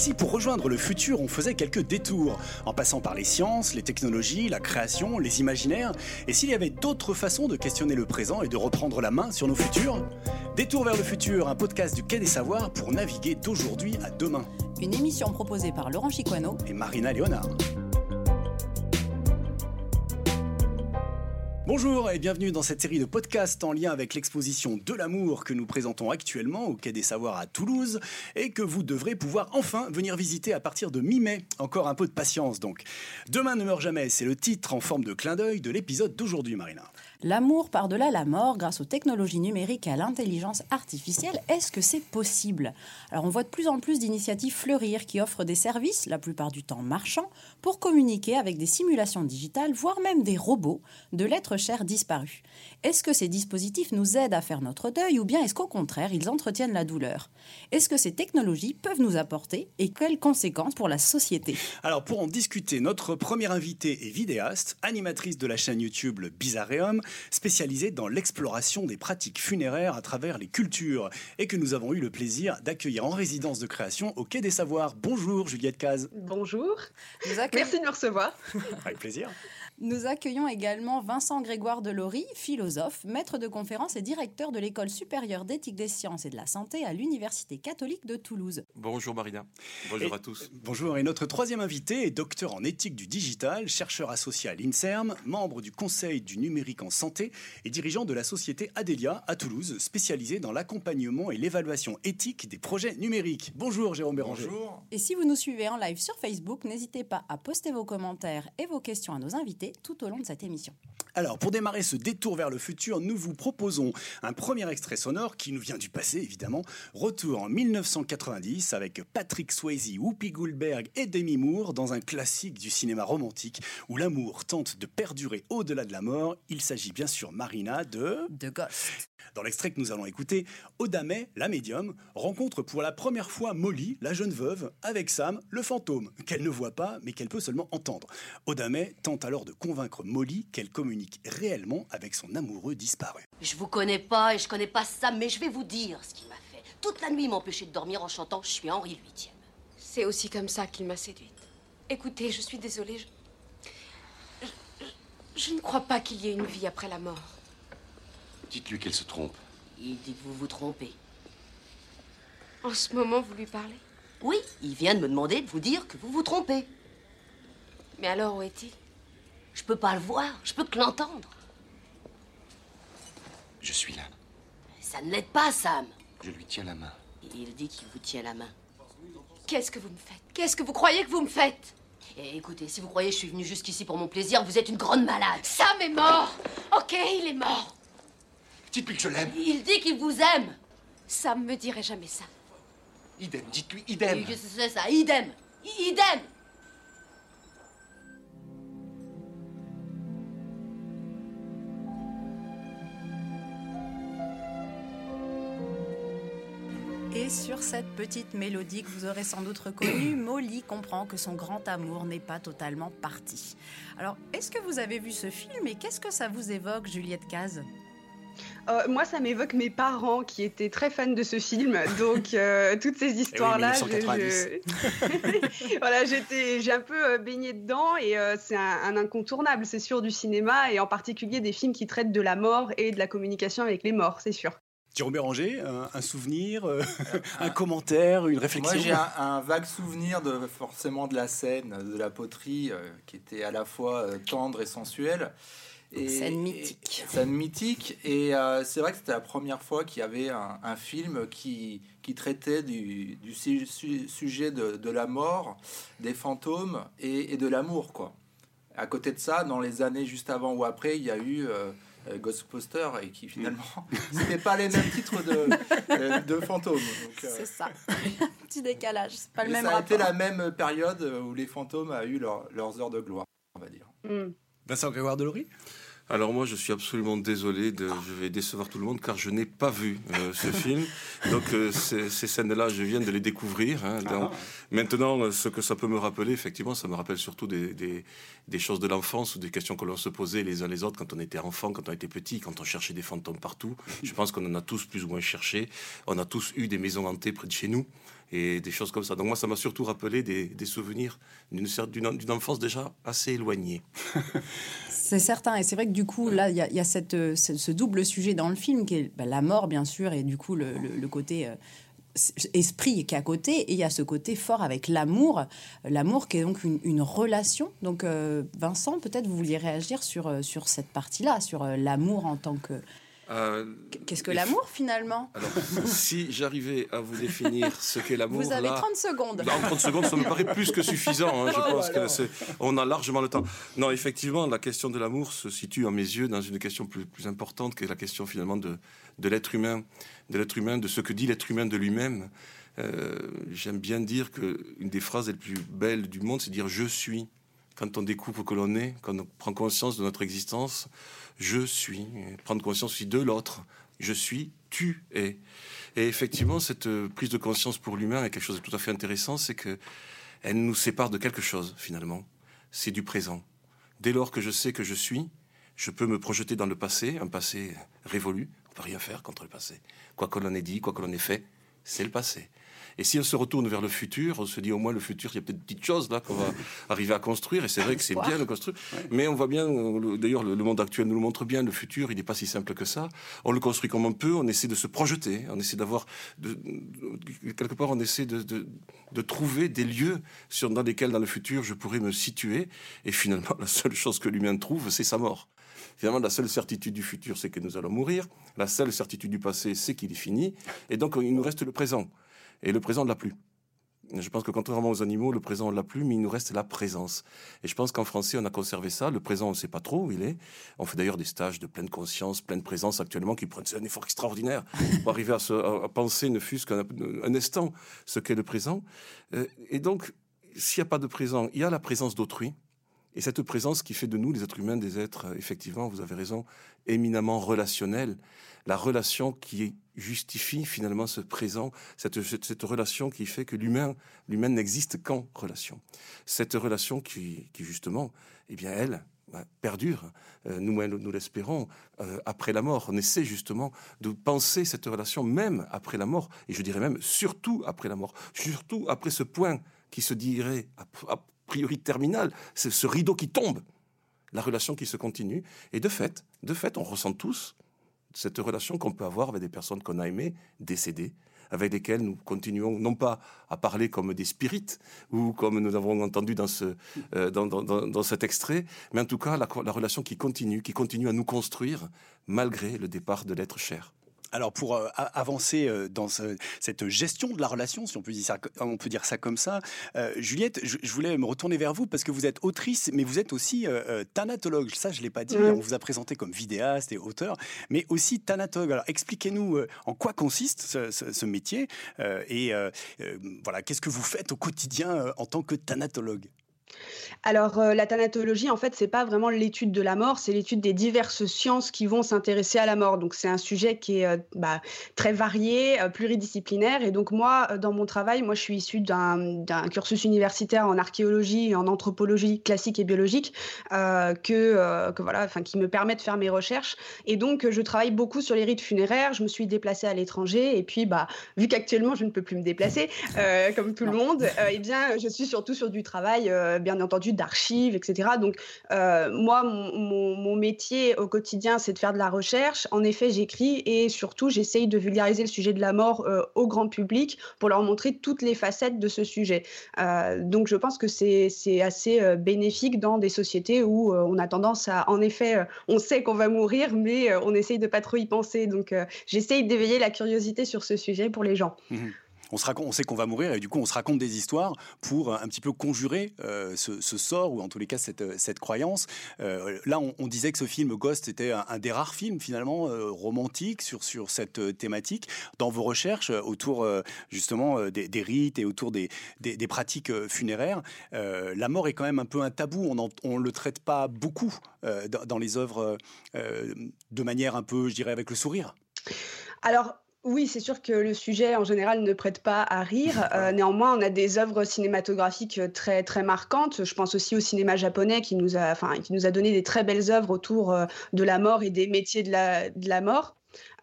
si pour rejoindre le futur, on faisait quelques détours, en passant par les sciences, les technologies, la création, les imaginaires, et s'il y avait d'autres façons de questionner le présent et de reprendre la main sur nos futurs? Détour vers le futur, un podcast du Quai des Savoirs pour naviguer d'aujourd'hui à demain. Une émission proposée par Laurent Chiquano et Marina Léonard. Bonjour et bienvenue dans cette série de podcasts en lien avec l'exposition de l'amour que nous présentons actuellement au Quai des Savoirs à Toulouse et que vous devrez pouvoir enfin venir visiter à partir de mi-mai. Encore un peu de patience donc. Demain ne meurt jamais, c'est le titre en forme de clin d'œil de l'épisode d'aujourd'hui Marina. L'amour par-delà la mort grâce aux technologies numériques et à l'intelligence artificielle, est-ce que c'est possible? Alors on voit de plus en plus d'initiatives fleurir qui offrent des services, la plupart du temps marchands, pour communiquer avec des simulations digitales, voire même des robots, de l'être cher disparu. Est-ce que ces dispositifs nous aident à faire notre deuil ou bien est-ce qu'au contraire ils entretiennent la douleur? Est-ce que ces technologies peuvent nous apporter et quelles conséquences pour la société? Alors pour en discuter, notre première invitée est vidéaste, animatrice de la chaîne YouTube Le Bizarreum, spécialisée dans l'exploration des pratiques funéraires à travers les cultures et que nous avons eu le plaisir d'accueillir en résidence de création au Quai des Savoirs. Bonjour Juliette Caz. Bonjour. Merci de me recevoir. Avec plaisir. Nous accueillons également Vincent Grégoire Delory, philosophe, maître de conférence et directeur de l'École supérieure d'éthique des sciences et de la santé à l'Université catholique de Toulouse. Bonjour Marina. Bonjour à tous. Bonjour. Et notre troisième invité est docteur en éthique du digital, chercheur associé à l'INSERM, membre du Conseil du numérique en santé et dirigeant de la société Adelia à Toulouse, spécialisée dans l'accompagnement et l'évaluation éthique des projets numériques. Bonjour Jérôme Béranger. Bonjour. Et si vous nous suivez en live sur Facebook, n'hésitez pas à poster vos commentaires et vos questions à nos invités tout au long de cette émission. Alors, pour démarrer ce détour vers le futur, nous vous proposons un premier extrait sonore qui nous vient du passé, évidemment. Retour en 1990 avec Patrick Swayze, Whoopi Goldberg et Demi Moore dans un classique du cinéma romantique où l'amour tente de perdurer au-delà de la mort. Il s'agit bien sûr, Marina, de... De Ghost. Dans l'extrait que nous allons écouter, Odamet, la médium, rencontre pour la première fois Molly, la jeune veuve, avec Sam, le fantôme, qu'elle ne voit pas mais qu'elle peut seulement entendre. Odamet tente alors de convaincre Molly qu'elle communique réellement avec son amoureux disparu. Je vous connais pas et je connais pas Sam, mais je vais vous dire ce qu'il m'a fait. Toute la nuit, il m'empêchait de dormir en chantant Je suis Henri VIII. C'est aussi comme ça qu'il m'a séduite. Écoutez, je suis désolée. Je... je- je ne crois pas qu'il y ait une vie après la mort. Dites-lui qu'elle se trompe. Il dit que vous vous trompez. En ce moment, vous lui parlez? Oui, il vient de me demander de vous dire que vous vous trompez. Mais alors, où est-il? Je peux pas le voir, je peux que l'entendre. Je suis là. Ça ne l'aide pas, Sam. Je lui tiens la main. Il dit qu'il vous tient la main. Qu'est-ce que vous me faites? Qu'est-ce que vous croyez que vous me faites? Et écoutez, si vous croyez que je suis venue jusqu'ici pour mon plaisir, vous êtes une grande malade. Sam est mort Ok, il est mort Dites-lui que je l'aime. Il dit qu'il vous aime. Sam me dirait jamais ça. Idem, dites-lui idem. Et Qu'est-ce que c'est ça Idem. Idem. Sur cette petite mélodie que vous aurez sans doute reconnue, Molly comprend que son grand amour n'est pas totalement parti. Alors, est-ce que vous avez vu ce film et qu'est-ce que ça vous évoque, Juliette Caz? Euh, moi, ça m'évoque mes parents qui étaient très fans de ce film. Donc, euh, toutes ces histoires-là, 1990. je- voilà, j'étais, j'ai un peu euh, baigné dedans et euh, c'est un, un incontournable, c'est sûr, du cinéma et en particulier des films qui traitent de la mort et de la communication avec les morts, c'est sûr. Jérôme Béranger, un, un souvenir, euh, un commentaire, une réflexion Moi, j'ai un, un vague souvenir de forcément de la scène, de la poterie, euh, qui était à la fois euh, tendre et sensuelle. Et, Scène mythique. et- scène mythique. Et euh, c'est vrai que c'était la première fois qu'il y avait un, un film qui, qui traitait du, du su- su- sujet de, de la mort, des fantômes et, et de l'amour, quoi. À côté de ça, dans les années juste avant ou après, il y a eu euh, euh, Ghostbusters et qui finalement, c'était pas les mêmes titres de, de, de fantômes. Euh, C'est ça. Un petit décalage, c'est pas le même ça a rapport. été la même période où les fantômes a eu leur- leurs heures de gloire, on va dire. Mm. Vincent Grégoire Delory? Alors moi, je suis absolument désolé, de, je vais décevoir tout le monde car je n'ai pas vu euh, ce film. Donc euh, ces, ces scènes-là, je viens de les découvrir. hein. Donc, Maintenant, euh, ce que ça peut me rappeler, effectivement, ça me rappelle surtout des, des, des choses de l'enfance ou des questions que l'on se posait les uns les autres quand on était enfant, quand on était petit, quand on cherchait des fantômes partout. Je pense qu'on en a tous plus ou moins cherché. On a tous eu des maisons hantées près de chez nous. Et des choses comme ça. Donc moi, ça m'a surtout rappelé des, souvenirs d'une enfance déjà assez éloignée. c'est certain, et c'est vrai que du coup, là, il y a, cette, ce, double sujet dans le film, qui est bah, la mort, bien sûr, et du coup, le, côté... Euh, esprit qui est à côté et il y a ce côté fort avec l'amour l'amour qui est donc une, relation donc euh, Vincent peut-être vous vouliez réagir sur, euh, sur cette partie là sur l'amour en tant que euh, Qu'est-ce que l'amour finalement Alors, si j'arrivais à vous définir ce qu'est l'amour. Vous avez 30 secondes. En 30 secondes, ça me paraît plus que suffisant. Hein. Je oh pense que on a largement le temps. Non, effectivement, la question de l'amour se situe à mes yeux dans une question plus, plus importante qui est la question finalement de, de l'être humain, de l'être humain, de ce que dit l'être humain de lui-même. Euh, j'aime bien dire que une des phrases les plus belles du monde, c'est dire je suis. Quand on découvre que l'on est, quand on prend conscience de notre existence, je suis, prendre conscience aussi de l'autre. Je suis, tu es. Et effectivement, cette euh, prise de conscience pour l'humain est quelque chose de tout à fait intéressant, c'est que elle nous sépare de quelque chose finalement. C'est du présent. Dès lors que je sais que je suis, je peux me projeter dans le passé, un passé révolu. On peut rien faire contre le passé. Quoi que l'on ait dit, quoi que l'on ait fait, c'est le passé. Et si on se retourne vers le futur, on se dit au moins le futur, il y a peut-être des petites choses là qu'on va arriver à construire. Et c'est vrai que c'est bien de construire. Mais on voit bien, d'ailleurs, le, monde actuel nous le montre bien, le futur, il n'est pas si simple que ça. On le construit comme on peut, on essaie de se projeter, on essaie d'avoir, quelque part, on essaie de, de, trouver des lieux sur, dans lesquels, dans le futur, je pourrais me situer. Et finalement, la seule chose que l'humain trouve, c'est sa mort. Finalement, la seule certitude du futur, c'est que nous allons mourir. La seule certitude du passé, c'est qu'il est fini. Et donc, il nous reste le présent. Et le présent ne l'a plus. Je pense que contrairement aux animaux, le présent ne l'a plus, mais il nous reste la présence. Et je pense qu'en français, on a conservé ça. Le présent, on ne sait pas trop où il est. On fait d'ailleurs des stages de pleine conscience, pleine présence actuellement qui prennent un effort extraordinaire pour arriver à, se, penser, ne fût-ce qu'un instant, ce qu'est le présent. Euh, et donc, s'il n'y a pas de présent, il y a la présence d'autrui. Et cette présence qui fait de nous, les êtres humains, des êtres, effectivement, vous avez raison, éminemment relationnels. La relation qui justifie finalement ce présent, cette, relation qui fait que l'humain, l'humain n'existe qu'en relation. Cette relation qui, justement, eh bien, elle, bah, perdure, euh, nous, l'espérons, euh, après la mort. On essaie justement de penser cette relation même après la mort, et je dirais même surtout après la mort, surtout après ce point qui se dirait priori terminal, c'est ce rideau qui tombe, la relation qui se continue, et de fait, de fait, on ressent tous cette relation qu'on peut avoir avec des personnes qu'on a aimées, décédées, avec lesquelles nous continuons non pas à parler comme des spirites, ou comme nous avons entendu dans, ce, euh, dans, dans, dans, cet extrait, mais en tout cas la, la relation qui continue, qui continue à nous construire malgré le départ de l'être cher. Alors pour euh, avancer euh, dans cette gestion de la relation, si on peut dire ça, on peut dire ça comme ça, euh, Juliette, je, voulais me retourner vers vous parce que vous êtes autrice, mais vous êtes aussi thanatologue. Ça, je l'ai pas dit. On vous a présenté comme vidéaste et auteur, mais aussi thanatologue. Alors expliquez-nous en quoi consiste ce, ce métier et voilà, qu'est-ce que vous faites au quotidien en tant que thanatologue? Alors, euh, la thanatologie, en fait, c'est pas vraiment l'étude de la mort, c'est l'étude des diverses sciences qui vont s'intéresser à la mort. Donc, c'est un sujet qui est euh, bah, très varié, euh, pluridisciplinaire. Et donc, moi, dans mon travail, moi, je suis issue d'un cursus universitaire en archéologie et en anthropologie classique et biologique que, que, voilà, enfin, qui me permet de faire mes recherches. Et donc, je travaille beaucoup sur les rites funéraires. Je me suis déplacée à l'étranger. Et puis, bah, vu qu'actuellement, je ne peux plus me déplacer, comme tout le monde, eh bien, je suis surtout sur du travail bien entendu d'archives, etc. Donc euh, moi, mon, métier au quotidien, c'est de faire de la recherche. En effet, j'écris et surtout, j'essaye de vulgariser le sujet de la mort euh, au grand public pour leur montrer toutes les facettes de ce sujet. Euh, donc je pense que c'est assez bénéfique dans des sociétés où on a tendance à, en effet, on sait qu'on va mourir, mais on essaye de pas trop y penser. Donc j'essaye d'éveiller la curiosité sur ce sujet pour les gens. Mmh on, se raconte, on sait qu'on va mourir et du coup on se raconte des histoires pour un petit peu conjurer euh, ce, sort ou en tous les cas cette, cette croyance. Euh, là, on, disait que ce film Ghost était un, des rares films finalement euh, romantiques sur, sur cette thématique. Dans vos recherches autour justement des, rites et autour des, des, pratiques funéraires, la mort est quand même un peu un tabou. On ne le traite pas beaucoup dans, dans, les œuvres de manière un peu, je dirais, avec le sourire. Alors, oui, c'est sûr que le sujet en général ne prête pas à rire. Euh, néanmoins, on a des œuvres cinématographiques euh, très très marquantes. Je pense aussi au cinéma japonais qui nous a, enfin, qui nous a donné des très belles œuvres autour euh, de la mort et des métiers de la, de la mort.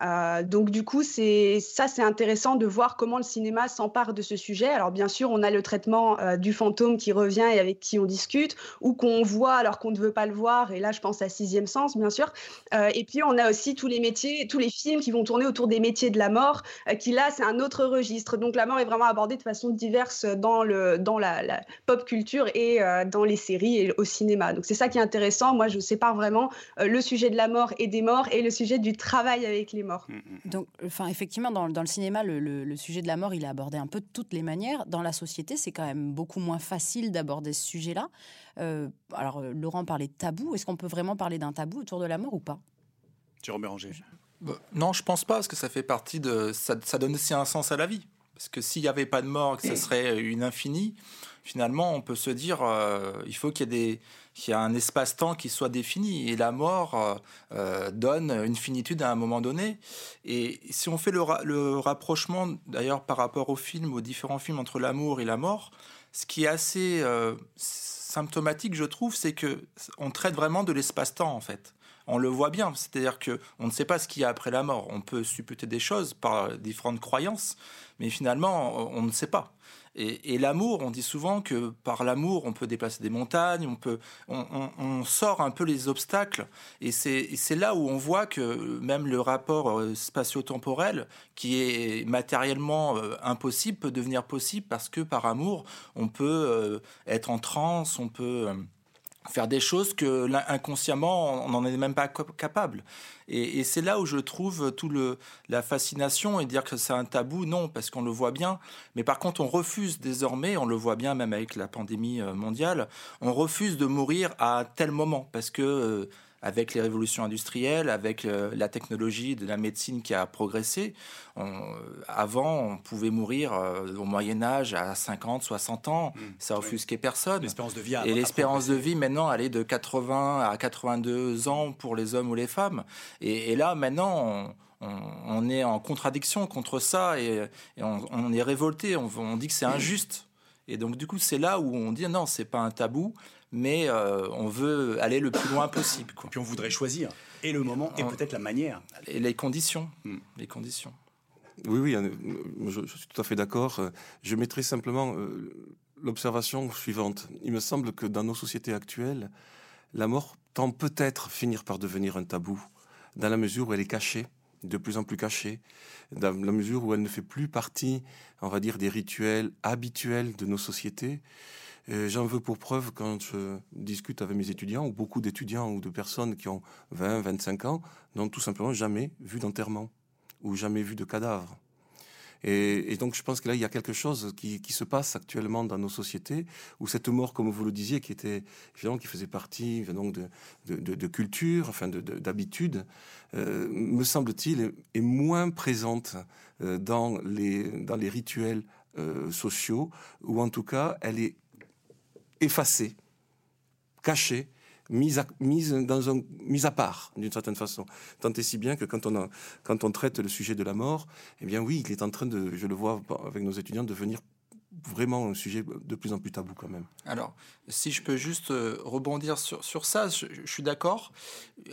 Euh, donc du coup, c'est ça, c'est intéressant de voir comment le cinéma s'empare de ce sujet. Alors bien sûr, on a le traitement euh, du fantôme qui revient et avec qui on discute, ou qu'on voit alors qu'on ne veut pas le voir. Et là, je pense à Sixième Sens, bien sûr. Euh, et puis on a aussi tous les métiers, tous les films qui vont tourner autour des métiers de la mort, qui là, c'est un autre registre. Donc la mort est vraiment abordée de façon diverse dans la, la pop culture et dans les séries et au cinéma. Donc c'est ça qui est intéressant. Moi, je sépare vraiment le sujet de la mort et des morts et le sujet du travail avec les Mm, mm, mm. Donc, enfin, effectivement, dans, dans le cinéma, le, sujet de la mort, il est abordé un peu de toutes les manières. Dans la société, c'est quand même beaucoup moins facile d'aborder ce sujet-là. Euh, alors, euh, Laurent parlait de tabou. Est-ce qu'on peut vraiment parler d'un tabou autour de la mort ou pas? Jérôme Béranger. Bah, non, je pense pas, parce que ça fait partie de. Ça, ça donne aussi un sens à la vie. Parce que s'il n'y avait pas de mort, que ce serait une infinie, finalement, on peut se dire, euh, il faut qu'il y ait un espace-temps qui soit défini. Et la mort euh, euh, donne une finitude à un moment donné. Et si on fait le, rapprochement, d'ailleurs, par rapport au film, aux différents films entre l'amour et la mort, ce qui est assez symptomatique, je trouve, c'est que on traite vraiment de l'espace-temps, en fait on le voit bien. C'est-à-dire que on ne sait pas ce qu'il y a après la mort. On peut supputer des choses par différentes croyances, mais finalement, on ne sait pas. Et, l'amour, on dit souvent que par l'amour, on peut déplacer des montagnes, on peut, on, sort un peu les obstacles. Et c'est là où on voit que même le rapport euh, spatio-temporel, qui est matériellement euh, impossible, peut devenir possible parce que par amour, on peut euh, être en transe, on peut faire des choses que inconsciemment on n'en est même pas capable. Et, c'est là où je trouve tout le la fascination et dire que c'est un tabou, non, parce qu'on le voit bien. Mais par contre, on refuse désormais, on le voit bien même avec la pandémie euh, mondiale, on refuse de mourir à tel moment parce que euh, avec les révolutions industrielles, avec euh, la technologie de la médecine qui a progressé. avant, on pouvait mourir euh, au Moyen Âge à 50, 60 ans, mmh. ça offusquait personne. L'espérance de vie Et l'espérance de vie maintenant, elle est de 80 à 82 ans pour les hommes ou les femmes. Et, là, maintenant, on, est en contradiction contre ça et, on, est révolté. On, dit que c'est injuste. Et donc, du coup, c'est là où on dit non, c'est pas un tabou mais euh, on veut aller le plus loin possible. Quoi. Puis on voudrait choisir et le moment et peut-être la manière. Et les conditions. Hmm. Les conditions. Oui, oui, euh, je, suis tout à fait d'accord. Je mettrai simplement euh, l'observation suivante. Il me semble que dans nos sociétés actuelles, la mort tend peut-être finir par devenir un tabou, dans la mesure où elle est cachée, de plus en plus cachée, dans la mesure où elle ne fait plus partie, on va dire, des rituels habituels de nos sociétés. J'en veux pour preuve quand je discute avec mes étudiants, ou beaucoup d'étudiants ou de personnes qui ont 20, 25 ans, n'ont tout simplement jamais vu d'enterrement, ou jamais vu de cadavre. Et, donc je pense que là, il y a quelque chose qui, se passe actuellement dans nos sociétés, où cette mort, comme vous le disiez, qui était évidemment qui faisait partie donc de, de, culture, enfin d'habitude, euh, me semble-t-il, est, moins présente euh, dans, les, dans les rituels euh, sociaux, ou en tout cas, elle est effacée, cachée, mise à, à part d'une certaine façon. Tant et si bien que quand on, quand on traite le sujet de la mort, eh bien oui, il est en train de, je le vois avec nos étudiants, de devenir vraiment un sujet de plus en plus tabou quand même. Alors, si je peux juste euh, rebondir sur, sur ça, je, suis d'accord,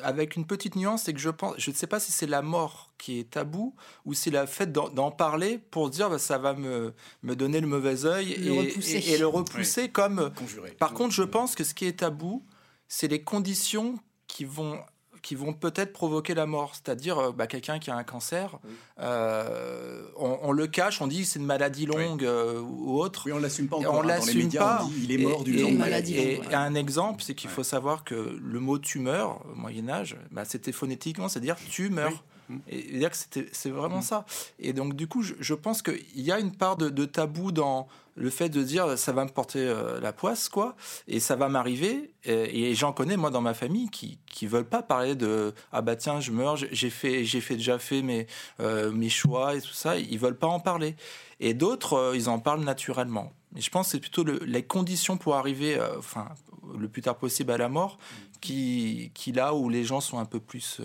avec une petite nuance, c'est que je pense, je ne sais pas si c'est la mort qui est tabou ou si la fait d'en parler pour dire bah, ça va me, me donner le mauvais œil et, et, le repousser comme... Par contre, je pense que ce qui est tabou, c'est les conditions qui vont qui vont peut-être provoquer la mort. C'est-à-dire, euh, bah, quelqu'un qui a un cancer, euh, on, le cache, on dit c'est une maladie longue euh, ou autre. Oui, on l'assume pas encore. On hein. l'assume pas. On dit, il est mort d'une longue maladie. Et, un exemple, c'est qu'il faut savoir que le mot tumeur, au Moyen Âge, bah, c'était phonétiquement, c'est-à-dire tu meurs. Et c'est vraiment ça. Et donc, du coup, je, pense qu'il y a une part de, tabou dans le fait de dire ça va me porter euh, la poisse, quoi, et ça va m'arriver. Et, j'en connais, moi, dans ma famille, qui qui veulent pas parler de ah bah tiens, je meurs, j'ai fait, j'ai fait déjà fait mes, euh, mes choix et tout ça. Ils veulent pas en parler. Et d'autres, euh, ils en parlent naturellement. Mais je pense que c'est plutôt les conditions pour arriver, enfin, le plus tard possible à la mort, mm. qui, qui là où les gens sont un peu plus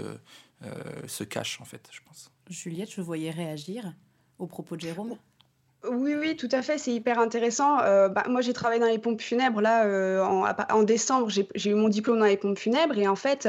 se cache en fait, je pense. Juliette, je voyais réagir au propos de Jérôme. Oui, oui, tout à fait, c'est hyper intéressant. Euh, bah, moi, j'ai travaillé dans les pompes funèbres. Là, euh, en, décembre, j'ai eu mon diplôme dans les pompes funèbres. Et en fait,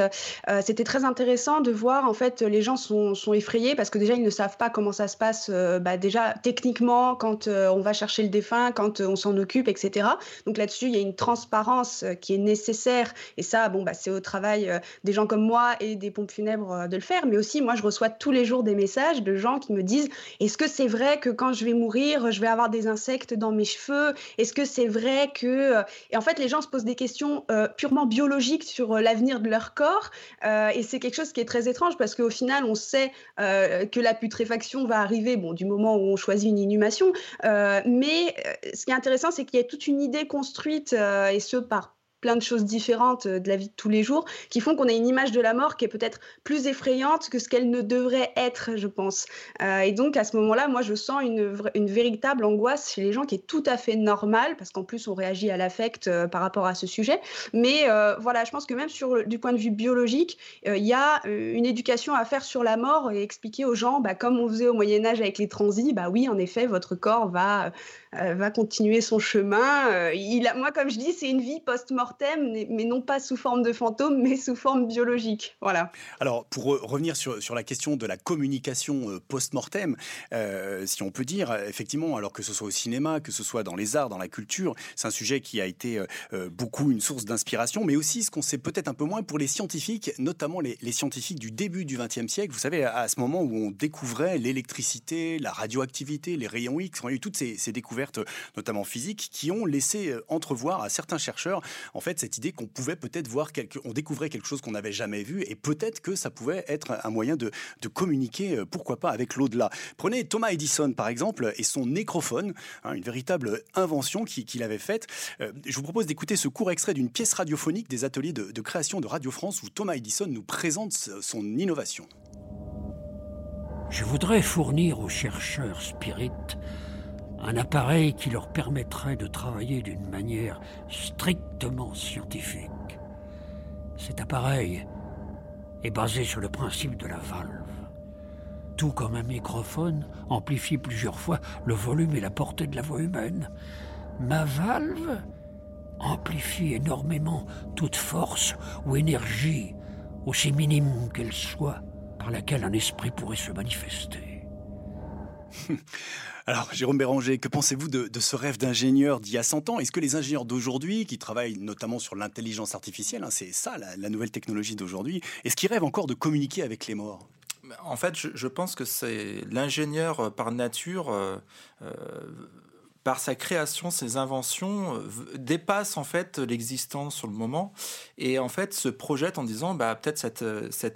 euh, c'était très intéressant de voir, en fait, les gens sont, sont effrayés parce que déjà, ils ne savent pas comment ça se passe, bah, déjà techniquement, quand on va chercher le défunt, quand on s'en occupe, etc. Donc là-dessus, il y a une transparence qui est nécessaire. Et ça, bon, bah, c'est au travail des gens comme moi et des pompes funèbres de le faire. Mais aussi, moi, je reçois tous les jours des messages de gens qui me disent, est-ce que c'est vrai que quand je vais mourir, je vais avoir des insectes dans mes cheveux Est-ce que c'est vrai que... Euh, et en fait, les gens se posent des questions euh, purement biologiques sur euh, l'avenir de leur corps. et c'est quelque chose qui est très étrange parce qu'au final, on sait que la putréfaction va arriver bon, du moment où on choisit une inhumation. mais ce qui est intéressant, c'est qu'il y a toute une idée construite, et ce par plein de choses différentes euh, de la vie de tous les jours qui font qu'on a une image de la mort qui est peut-être plus effrayante que ce qu'elle ne devrait être, je pense. Euh, et donc à ce moment-là, moi je sens une, une, véritable angoisse chez les gens qui est tout à fait normale parce qu'en plus on réagit à l'affect euh, par rapport à ce sujet. Mais voilà, je pense que même sur du point de vue biologique, il y a une éducation à faire sur la mort et expliquer aux gens, bah, comme on faisait au Moyen Âge avec les transis, bah oui, en effet, votre corps va va continuer son chemin. Euh, moi, comme je dis, c'est une vie post-mortem, mais non pas sous forme de fantôme, mais sous forme biologique. Voilà. Alors, pour revenir sur, sur la question de la communication euh, post-mortem, si on peut dire, effectivement, alors que ce soit au cinéma, que ce soit dans les arts, dans la culture, c'est un sujet qui a été beaucoup une source d'inspiration, mais aussi ce qu'on sait peut-être un peu moins pour les scientifiques, notamment les, les scientifiques du début du XXe siècle. Vous savez, à, ce moment où on découvrait l'électricité, la radioactivité, les rayons X, on a eu toutes ces découvertes notamment physiques, qui ont laissé euh, entrevoir à certains chercheurs, en fait, cette idée qu'on pouvait peut-être voir, quelque, on découvrait quelque chose qu'on n'avait jamais vu, et peut-être que ça pouvait être un moyen de, communiquer, euh, pourquoi pas, avec l'au-delà. Prenez Thomas Edison, par exemple, et son nécrophone, hein, une véritable invention qu'il avait faite. Euh, je vous propose d'écouter ce court extrait d'une pièce radiophonique des ateliers de, de création de Radio France, où Thomas Edison nous présente son innovation. Je voudrais fournir aux chercheurs spirites un appareil qui leur permettrait de travailler d'une manière strictement scientifique. Cet appareil est basé sur le principe de la valve. Tout comme un microphone amplifie plusieurs fois le volume et la portée de la voix humaine, ma valve amplifie énormément toute force ou énergie, aussi minime qu'elle soit, par laquelle un esprit pourrait se manifester. Alors, Jérôme Béranger, que pensez-vous de, ce rêve d'ingénieur d'il y a 100 ans? Est-ce que les ingénieurs d'aujourd'hui, qui travaillent notamment sur l'intelligence artificielle, hein, c'est ça la, nouvelle technologie d'aujourd'hui, est-ce qu'ils rêvent encore de communiquer avec les morts? En fait, je, pense que c'est l'ingénieur euh, par nature. Euh, euh, par sa création, ses inventions dépasse en fait l'existence sur le moment et en fait se projette en disant bah peut-être cette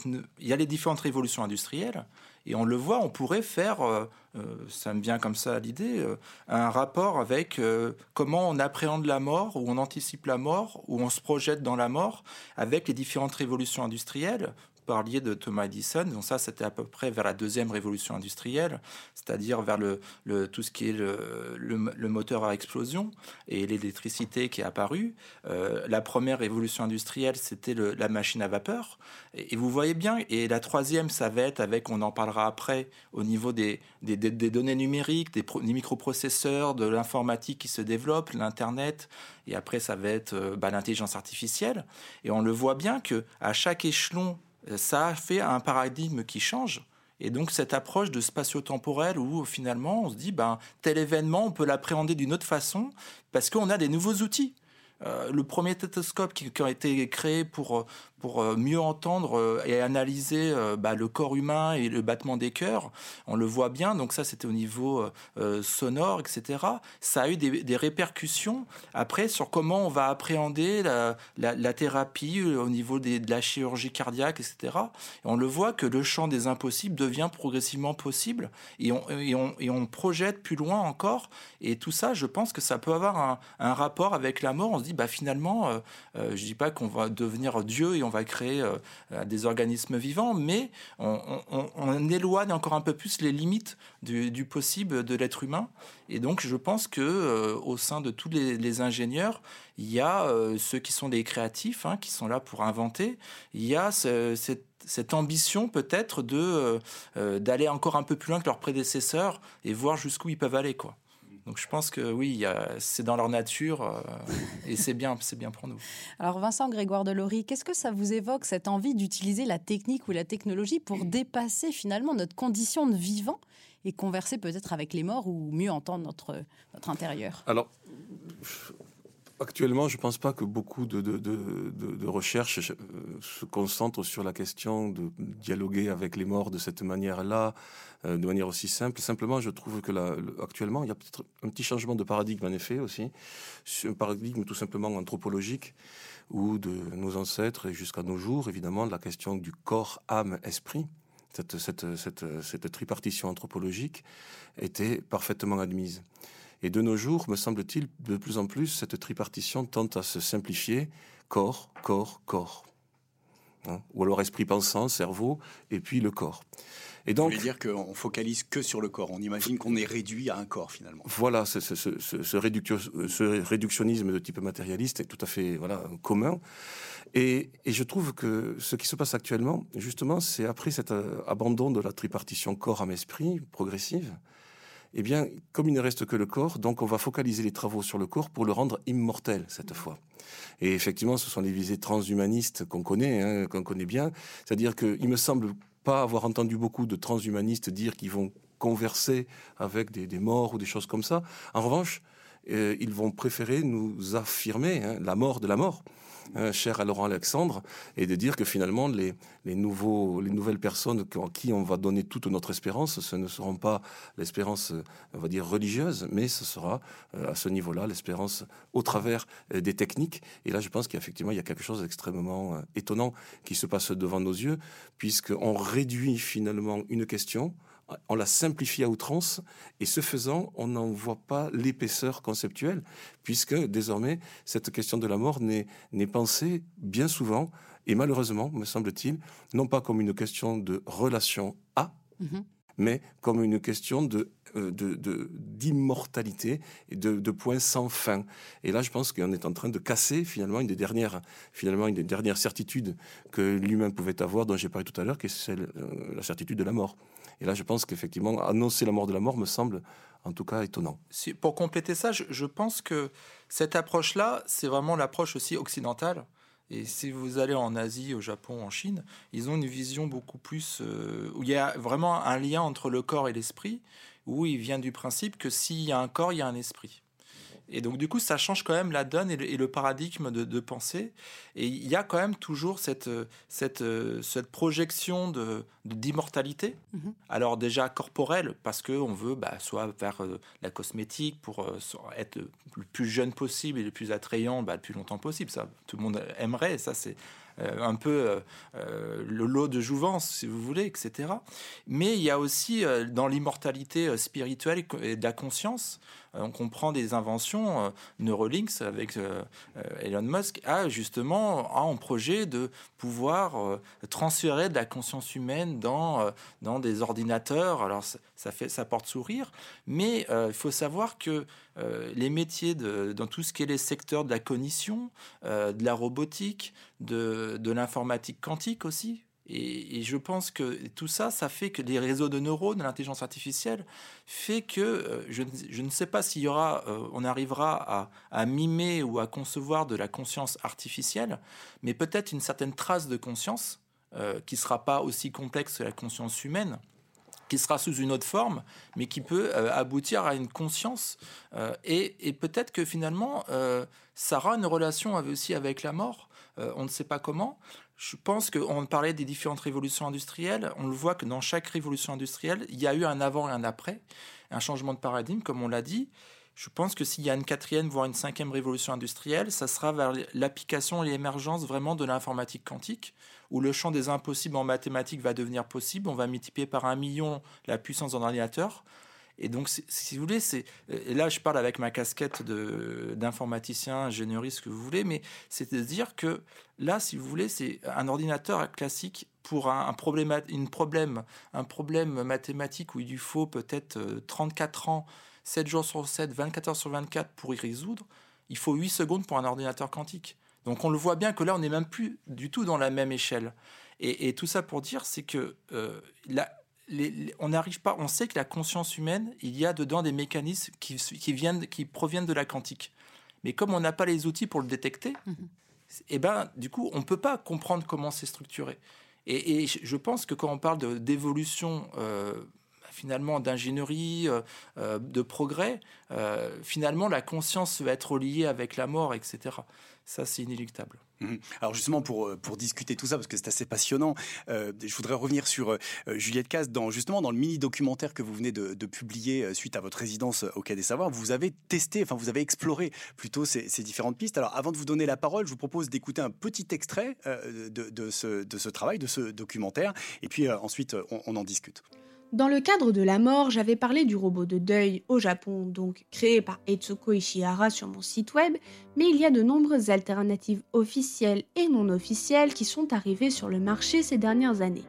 il y a les différentes révolutions industrielles et on le voit, on pourrait faire, euh, euh, ça me vient comme ça à l'idée, euh, un rapport avec comment on appréhende la mort, ou on anticipe la mort, ou on se projette dans la mort, avec les différentes révolutions industrielles parliez de Thomas Edison, donc ça c'était à peu près vers la deuxième révolution industrielle, c'est-à-dire vers le, tout ce qui est le, moteur à explosion et l'électricité qui est apparue. Euh, la première révolution industrielle c'était la machine à vapeur, et, vous voyez bien, et la troisième ça va être avec, on en parlera après, au niveau des, des, données numériques, des, des microprocesseurs, de l'informatique qui se développe, l'Internet, et après ça va être euh, bah, l'intelligence artificielle, et on le voit bien que à chaque échelon ça a fait un paradigme qui change. Et donc cette approche de spatio-temporel où finalement on se dit ben tel événement on peut l'appréhender d'une autre façon parce qu'on a des nouveaux outils. Euh, le premier stéthoscope qui, a été créé pour, euh, mieux entendre euh, et analyser bah, le corps humain et le battement des cœurs, on le voit bien, donc ça c'était au niveau sonore, etc. Ça a eu des, répercussions après sur comment on va appréhender la, thérapie au niveau de la chirurgie cardiaque, etc. Et on le voit que le champ des impossibles devient progressivement possible et on, et on, et on projette plus loin encore. Et tout ça, je pense que ça peut avoir un, rapport avec la mort dit bah finalement, euh, euh, je dis pas qu'on va devenir Dieu et on va créer euh, des organismes vivants, mais on, éloigne encore un peu plus les limites du, possible de l'être humain. Et donc, je pense que au sein de tous les, ingénieurs, il y a ceux qui sont des créatifs, hein, qui sont là pour inventer. Il y a cette ambition peut-être de d'aller encore un peu plus loin que leurs prédécesseurs et voir jusqu'où ils peuvent aller quoi. Donc je pense que oui, c'est dans leur nature euh, et c'est bien, c'est bien pour nous. Alors Vincent Grégoire Delory, qu'est-ce que ça vous évoque cette envie d'utiliser la technique ou la technologie pour dépasser finalement notre condition de vivant et converser peut-être avec les morts ou mieux entendre notre, notre intérieur? Alors, Actuellement, je ne pense pas que beaucoup de, de, de, recherches euh, se concentrent sur la question de dialoguer avec les morts de cette manière-là, euh, de manière aussi simple. Simplement, je trouve que actuellement, il y a peut-être un petit changement de paradigme en effet aussi, un paradigme tout simplement anthropologique, où de nos ancêtres et jusqu'à nos jours, évidemment, la question du corps, âme, esprit, cette, cette, cette, cette tripartition anthropologique était parfaitement admise. Et de nos jours, me semble-t-il, de plus en plus, cette tripartition tente à se simplifier corps, corps, corps. Hein? Ou alors esprit pensant, cerveau, et puis le corps. Et donc, Vous voulez dire qu'on focalise que sur le corps. On imagine qu'on est réduit à un corps finalement. Voilà, ce, ce, ce, ce, réductionnisme de type matérialiste est tout à fait voilà commun. Et, et je trouve que ce qui se passe actuellement, justement, c'est après cet euh, abandon de la tripartition corps-âme-esprit progressive, eh bien, comme il ne reste que le corps, donc on va focaliser les travaux sur le corps pour le rendre immortel cette fois. Et effectivement, ce sont les visées transhumanistes qu'on connaît, hein, qu'on connaît bien. C'est-à-dire qu'il me semble pas avoir entendu beaucoup de transhumanistes dire qu'ils vont converser avec des, morts ou des choses comme ça. En revanche, euh, ils vont préférer nous affirmer hein, la mort de la mort. Euh, cher à Laurent Alexandre, et de dire que finalement les, nouvelles personnes en qui on va donner toute notre espérance, ce ne seront pas l'espérance, on va dire, religieuse, mais ce sera euh, à ce niveau-là l'espérance au travers euh, des techniques. Et là, je pense qu'effectivement, il y a quelque chose d'extrêmement étonnant qui se passe devant nos yeux, puisqu'on réduit finalement une question on la simplifie à outrance, et ce faisant, on n'en voit pas l'épaisseur conceptuelle, puisque désormais, cette question de la mort n'est pensée bien souvent, et malheureusement, me semble-t-il, non pas comme une question de relation à, mm-hmm. mais comme une question de euh, d'immortalité et de, de points sans fin. Et là, je pense qu'on est en train de casser finalement une des dernières, finalement une des dernières certitudes que l'humain pouvait avoir, dont j'ai parlé tout à l'heure, qui est celle, euh, la certitude de la mort. Et là, je pense qu'effectivement, annoncer la mort de la mort me semble en tout cas étonnant. pour compléter ça, je, pense que cette approche-là, c'est vraiment l'approche aussi occidentale. Et si vous allez en Asie, au Japon, en Chine, ils ont une vision beaucoup plus euh, où il y a vraiment un lien entre le corps et l'esprit, où il vient du principe que s'il y a un corps, il y a un esprit. Et donc, du coup, ça change quand même la donne et le, paradigme de, pensée. Et il y a quand même toujours cette, cette, cette projection de, d'immortalité. Mhm. Alors, déjà corporelle, parce qu'on veut bah, soit faire euh, la cosmétique pour euh, être le plus jeune possible et le plus attrayant bah, le plus longtemps possible. Ça, tout le monde aimerait. Ça, c'est euh, un peu le lot de jouvence, si vous voulez, etc. Mais il y a aussi dans l'immortalité spirituelle et de la conscience, on comprend des inventions. Euh, Neuralinks avec euh, euh, Elon Musk a justement un projet de pouvoir transférer de la conscience humaine dans, dans des ordinateurs. Alors ça, fait, ça porte sourire, mais il faut savoir que les métiers dans tout ce qui est les secteurs de la cognition, de la robotique, de, de l'informatique quantique aussi, et, je pense que tout ça, ça fait que les réseaux de neurones, l'intelligence artificielle, fait que euh, je, ne sais pas s'il y aura, euh, on arrivera à, mimer ou à concevoir de la conscience artificielle, mais peut-être une certaine trace de conscience euh, qui sera pas aussi complexe que la conscience humaine qui sera sous une autre forme, mais qui peut aboutir à une conscience. et peut-être que finalement, ça aura une relation aussi avec la mort. on ne sait pas comment. Je pense qu'on parlait des différentes révolutions industrielles. On le voit que dans chaque révolution industrielle, il y a eu un avant et un après, un changement de paradigme, comme on l'a dit. Je pense que s'il y a une quatrième, voire une cinquième révolution industrielle, ça sera vers l'application et l'émergence vraiment de l'informatique quantique, où le champ des impossibles en mathématiques va devenir possible. On va multiplier par un million la puissance d'un ordinateur. Et donc, si vous voulez, c'est et là je parle avec ma casquette d'informaticien, ingénieuriste, ce que vous voulez, mais c'est de dire que là, si vous voulez, c'est un ordinateur classique pour un, problème, une problème, un problème mathématique où il lui faut peut-être 34 euh, ans, 7 jours sur 7, 24 heures sur 24 pour y résoudre, il faut 8 secondes pour un ordinateur quantique. Donc on le voit bien que là, on n'est même plus du tout dans la même échelle. Et, tout ça pour dire, c'est que euh, on n'arrive pas. On sait que la conscience humaine, il y a dedans des mécanismes qui, viennent, qui proviennent de la quantique. Mais comme on n'a pas les outils pour le détecter, mhm. eh ben, du coup, on ne peut pas comprendre comment c'est structuré. Et, je pense que quand on parle d'évolution, euh, finalement, d'ingénierie, euh, euh, de progrès, finalement, la conscience va être liée avec la mort, etc. Ça, c'est inéluctable. Mhm. Alors justement pour, euh, pour discuter tout ça parce que c'est assez passionnant, euh, je voudrais revenir sur euh, Juliette Casse dans justement dans le mini documentaire que vous venez de, publier suite à votre résidence au Quai des Savoirs. Vous avez testé, enfin vous avez exploré plutôt ces, différentes pistes. Alors avant de vous donner la parole, je vous propose d'écouter un petit extrait de, de ce travail, de ce documentaire, et puis ensuite on en discute. Dans le cadre de la mort, j'avais parlé du robot de deuil au Japon, donc créé par Etsuko Ishihara sur mon site web, mais il y a de nombreuses alternatives officielles et non officielles qui sont arrivées sur le marché ces dernières années.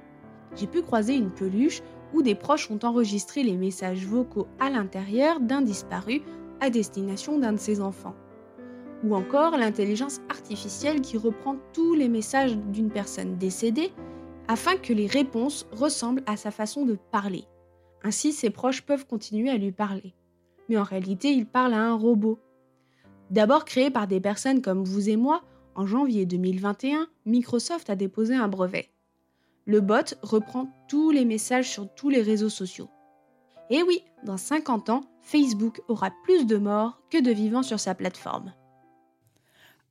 J'ai pu croiser une peluche où des proches ont enregistré les messages vocaux à l'intérieur d'un disparu à destination d'un de ses enfants. Ou encore l'intelligence artificielle qui reprend tous les messages d'une personne décédée afin que les réponses ressemblent à sa façon de parler. Ainsi, ses proches peuvent continuer à lui parler. Mais en réalité, il parle à un robot. D'abord créé par des personnes comme vous et moi, en janvier 2021, Microsoft a déposé un brevet. Le bot reprend tous les messages sur tous les réseaux sociaux. Et oui, dans 50 ans, Facebook aura plus de morts que de vivants sur sa plateforme.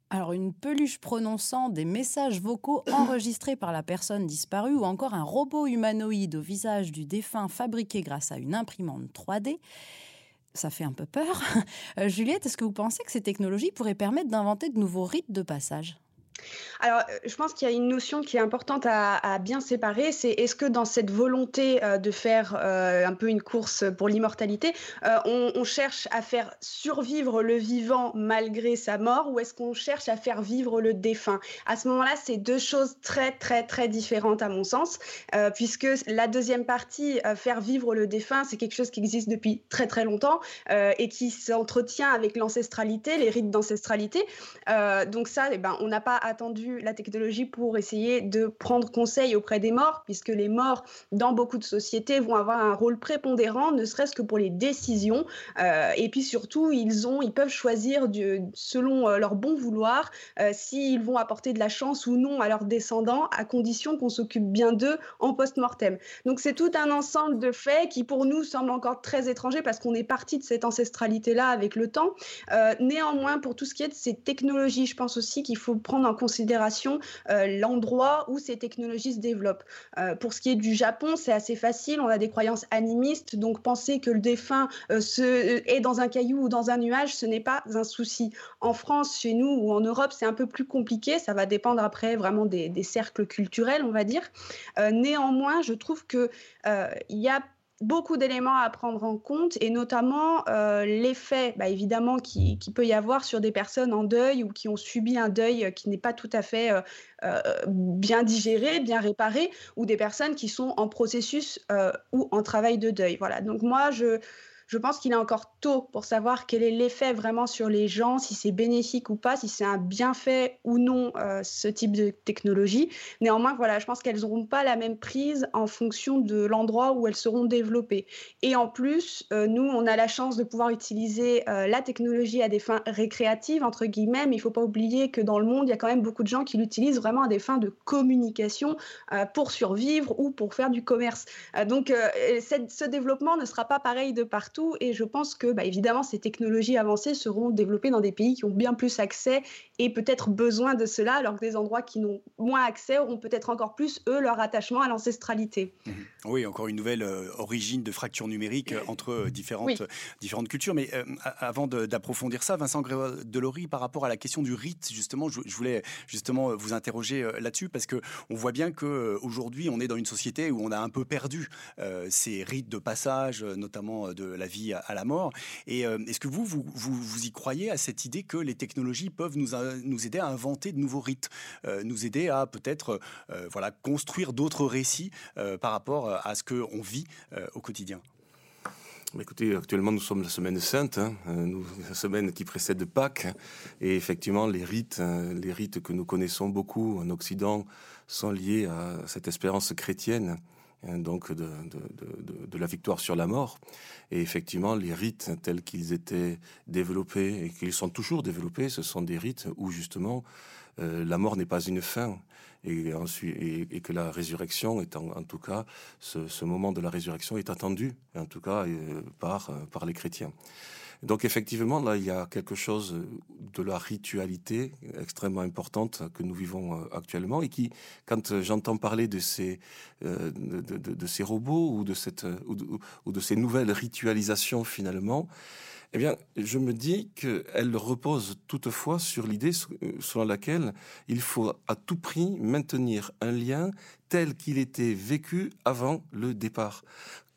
Alors une peluche prononçant des messages vocaux enregistrés par la personne disparue ou encore un robot humanoïde au visage du défunt fabriqué grâce à une imprimante 3D. Ça fait un peu peur. Euh, Juliette, est-ce que vous pensez que ces technologies pourraient permettre d'inventer de nouveaux rites de passage? Alors, euh, je pense qu'il y a une notion qui est importante à, bien séparer, c'est est-ce que dans cette volonté euh, de faire euh, un peu une course pour l'immortalité, on, cherche à faire survivre le vivant malgré sa mort, ou est-ce qu'on cherche à faire vivre le défunt? À ce moment-là, c'est deux choses très très très différentes à mon sens, puisque la deuxième partie, faire vivre le défunt, c'est quelque chose qui existe depuis très très longtemps et qui s'entretient avec l'ancestralité, les rites d'ancestralité. donc ça, eh ben, on n'a pas attendu la technologie pour essayer de prendre conseil auprès des morts, puisque les morts, dans beaucoup de sociétés, vont avoir un rôle prépondérant, ne serait-ce que pour les décisions. Euh, et puis surtout, ils, ont, ils peuvent choisir selon euh, leur bon vouloir euh, s'ils vont apporter de la chance ou non à leurs descendants, à condition qu'on s'occupe bien d'eux en post-mortem. Donc c'est tout un ensemble de faits qui pour nous semblent encore très étrangers parce qu'on est parti de cette ancestralité-là avec le temps. néanmoins, pour tout ce qui est de ces technologies, je pense aussi qu'il faut prendre en considération euh, l'endroit où ces technologies se développent. Euh, pour ce qui est du Japon, c'est assez facile. On a des croyances animistes, donc penser que le défunt euh, se, est dans un caillou ou dans un nuage, ce n'est pas un souci. En France, chez nous ou en Europe, c'est un peu plus compliqué. Ça va dépendre après vraiment des, cercles culturels, on va dire. néanmoins, je trouve que il y a beaucoup d'éléments à prendre en compte et notamment euh, l'effet bah, évidemment qui, peut y avoir sur des personnes en deuil ou qui ont subi un deuil qui n'est pas tout à fait euh, euh, bien digéré, bien réparé ou des personnes qui sont en processus ou en travail de deuil. Voilà, donc moi je je pense qu'il est encore tôt pour savoir quel est l'effet vraiment sur les gens, si c'est bénéfique ou pas, si c'est un bienfait ou non euh, ce type de technologie. Néanmoins, voilà, je pense qu'elles n'auront pas la même prise en fonction de l'endroit où elles seront développées. Et en plus, euh, nous, on a la chance de pouvoir utiliser euh, la technologie à des fins récréatives, entre guillemets, mais il ne faut pas oublier que dans le monde, il y a quand même beaucoup de gens qui l'utilisent vraiment à des fins de communication pour survivre ou pour faire du commerce. donc, ce développement ne sera pas pareil de partout et je pense que, bah, évidemment, ces technologies avancées seront développées dans des pays qui ont bien plus accès et peut-être besoin de cela, alors que des endroits qui n'ont moins accès auront peut-être encore plus, eux, leur attachement à l'ancestralité. Mmh. Oui, encore une nouvelle euh, origine de fracture numérique euh, entre euh, différentes, différentes cultures. Mais avant d'approfondir ça, Vincent Delory, par rapport à la question du rite, justement, je, voulais justement vous interroger là-dessus parce que on voit bien qu'aujourd'hui, on est dans une société où on a un peu perdu ces rites de passage, notamment de la vie à, la mort. Et est-ce que vous, vous, vous, y croyez à cette idée que les technologies peuvent nous, nous aider à inventer de nouveaux rites, nous aider à peut-être voilà, construire d'autres récits par rapport à ce qu'on vit au quotidien? Écoutez, actuellement, nous sommes la semaine sainte, hein, nous, la semaine qui précède Pâques, et effectivement, les rites, les rites que nous connaissons beaucoup en Occident sont liés à cette espérance chrétienne donc de, de, la victoire sur la mort. Et effectivement, les rites tels qu'ils étaient développés et qu'ils sont toujours développés, ce sont des rites où justement la mort n'est pas une fin. Et, que la résurrection est en, tout cas, ce, moment de la résurrection est attendu, en tout cas par, par les chrétiens. Donc effectivement, là, il y a quelque chose de la ritualité extrêmement importante que nous vivons euh, actuellement et qui, quand j'entends parler de ces, euh, de, ces robots ou de, cette, ou de, ces nouvelles ritualisations finalement, eh bien, je me dis qu'elle repose toutefois sur l'idée selon laquelle il faut à tout prix maintenir un lien tel qu'il était vécu avant le départ.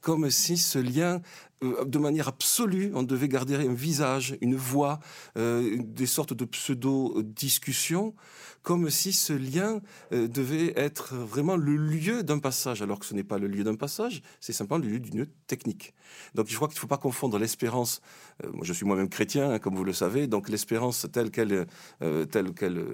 Comme si ce lien, euh, de manière absolue, on devait garder un visage, une voix, euh, des sortes de pseudo-discussions, comme si ce lien euh, devait être vraiment le lieu d'un passage, alors que ce n'est pas le lieu d'un passage, c'est simplement le lieu d'une technique. Donc je crois qu'il ne faut pas confondre l'espérance, je suis moi-même chrétien, hein, comme vous le savez, donc l'espérance telle qu'elle, telle qu'elle,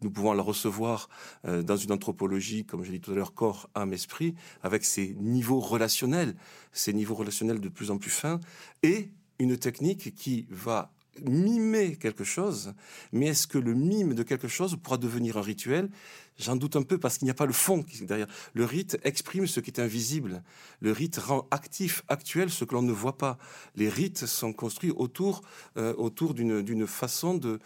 nous pouvons la recevoir dans une anthropologie, comme j'ai dit tout à l'heure, corps, âme, esprit, avec ses niveaux relationnels, ces niveaux relationnels de plus en plus fins, et une technique qui va mimer quelque chose, mais est-ce que le mime de quelque chose pourra devenir un rituel? J'en doute un peu parce qu'il n'y a pas le fond derrière. Le rite exprime ce qui est invisible. Le rite rend actif, actuel ce que l'on ne voit pas. Les rites sont construits autour, euh, autour d'une façon de,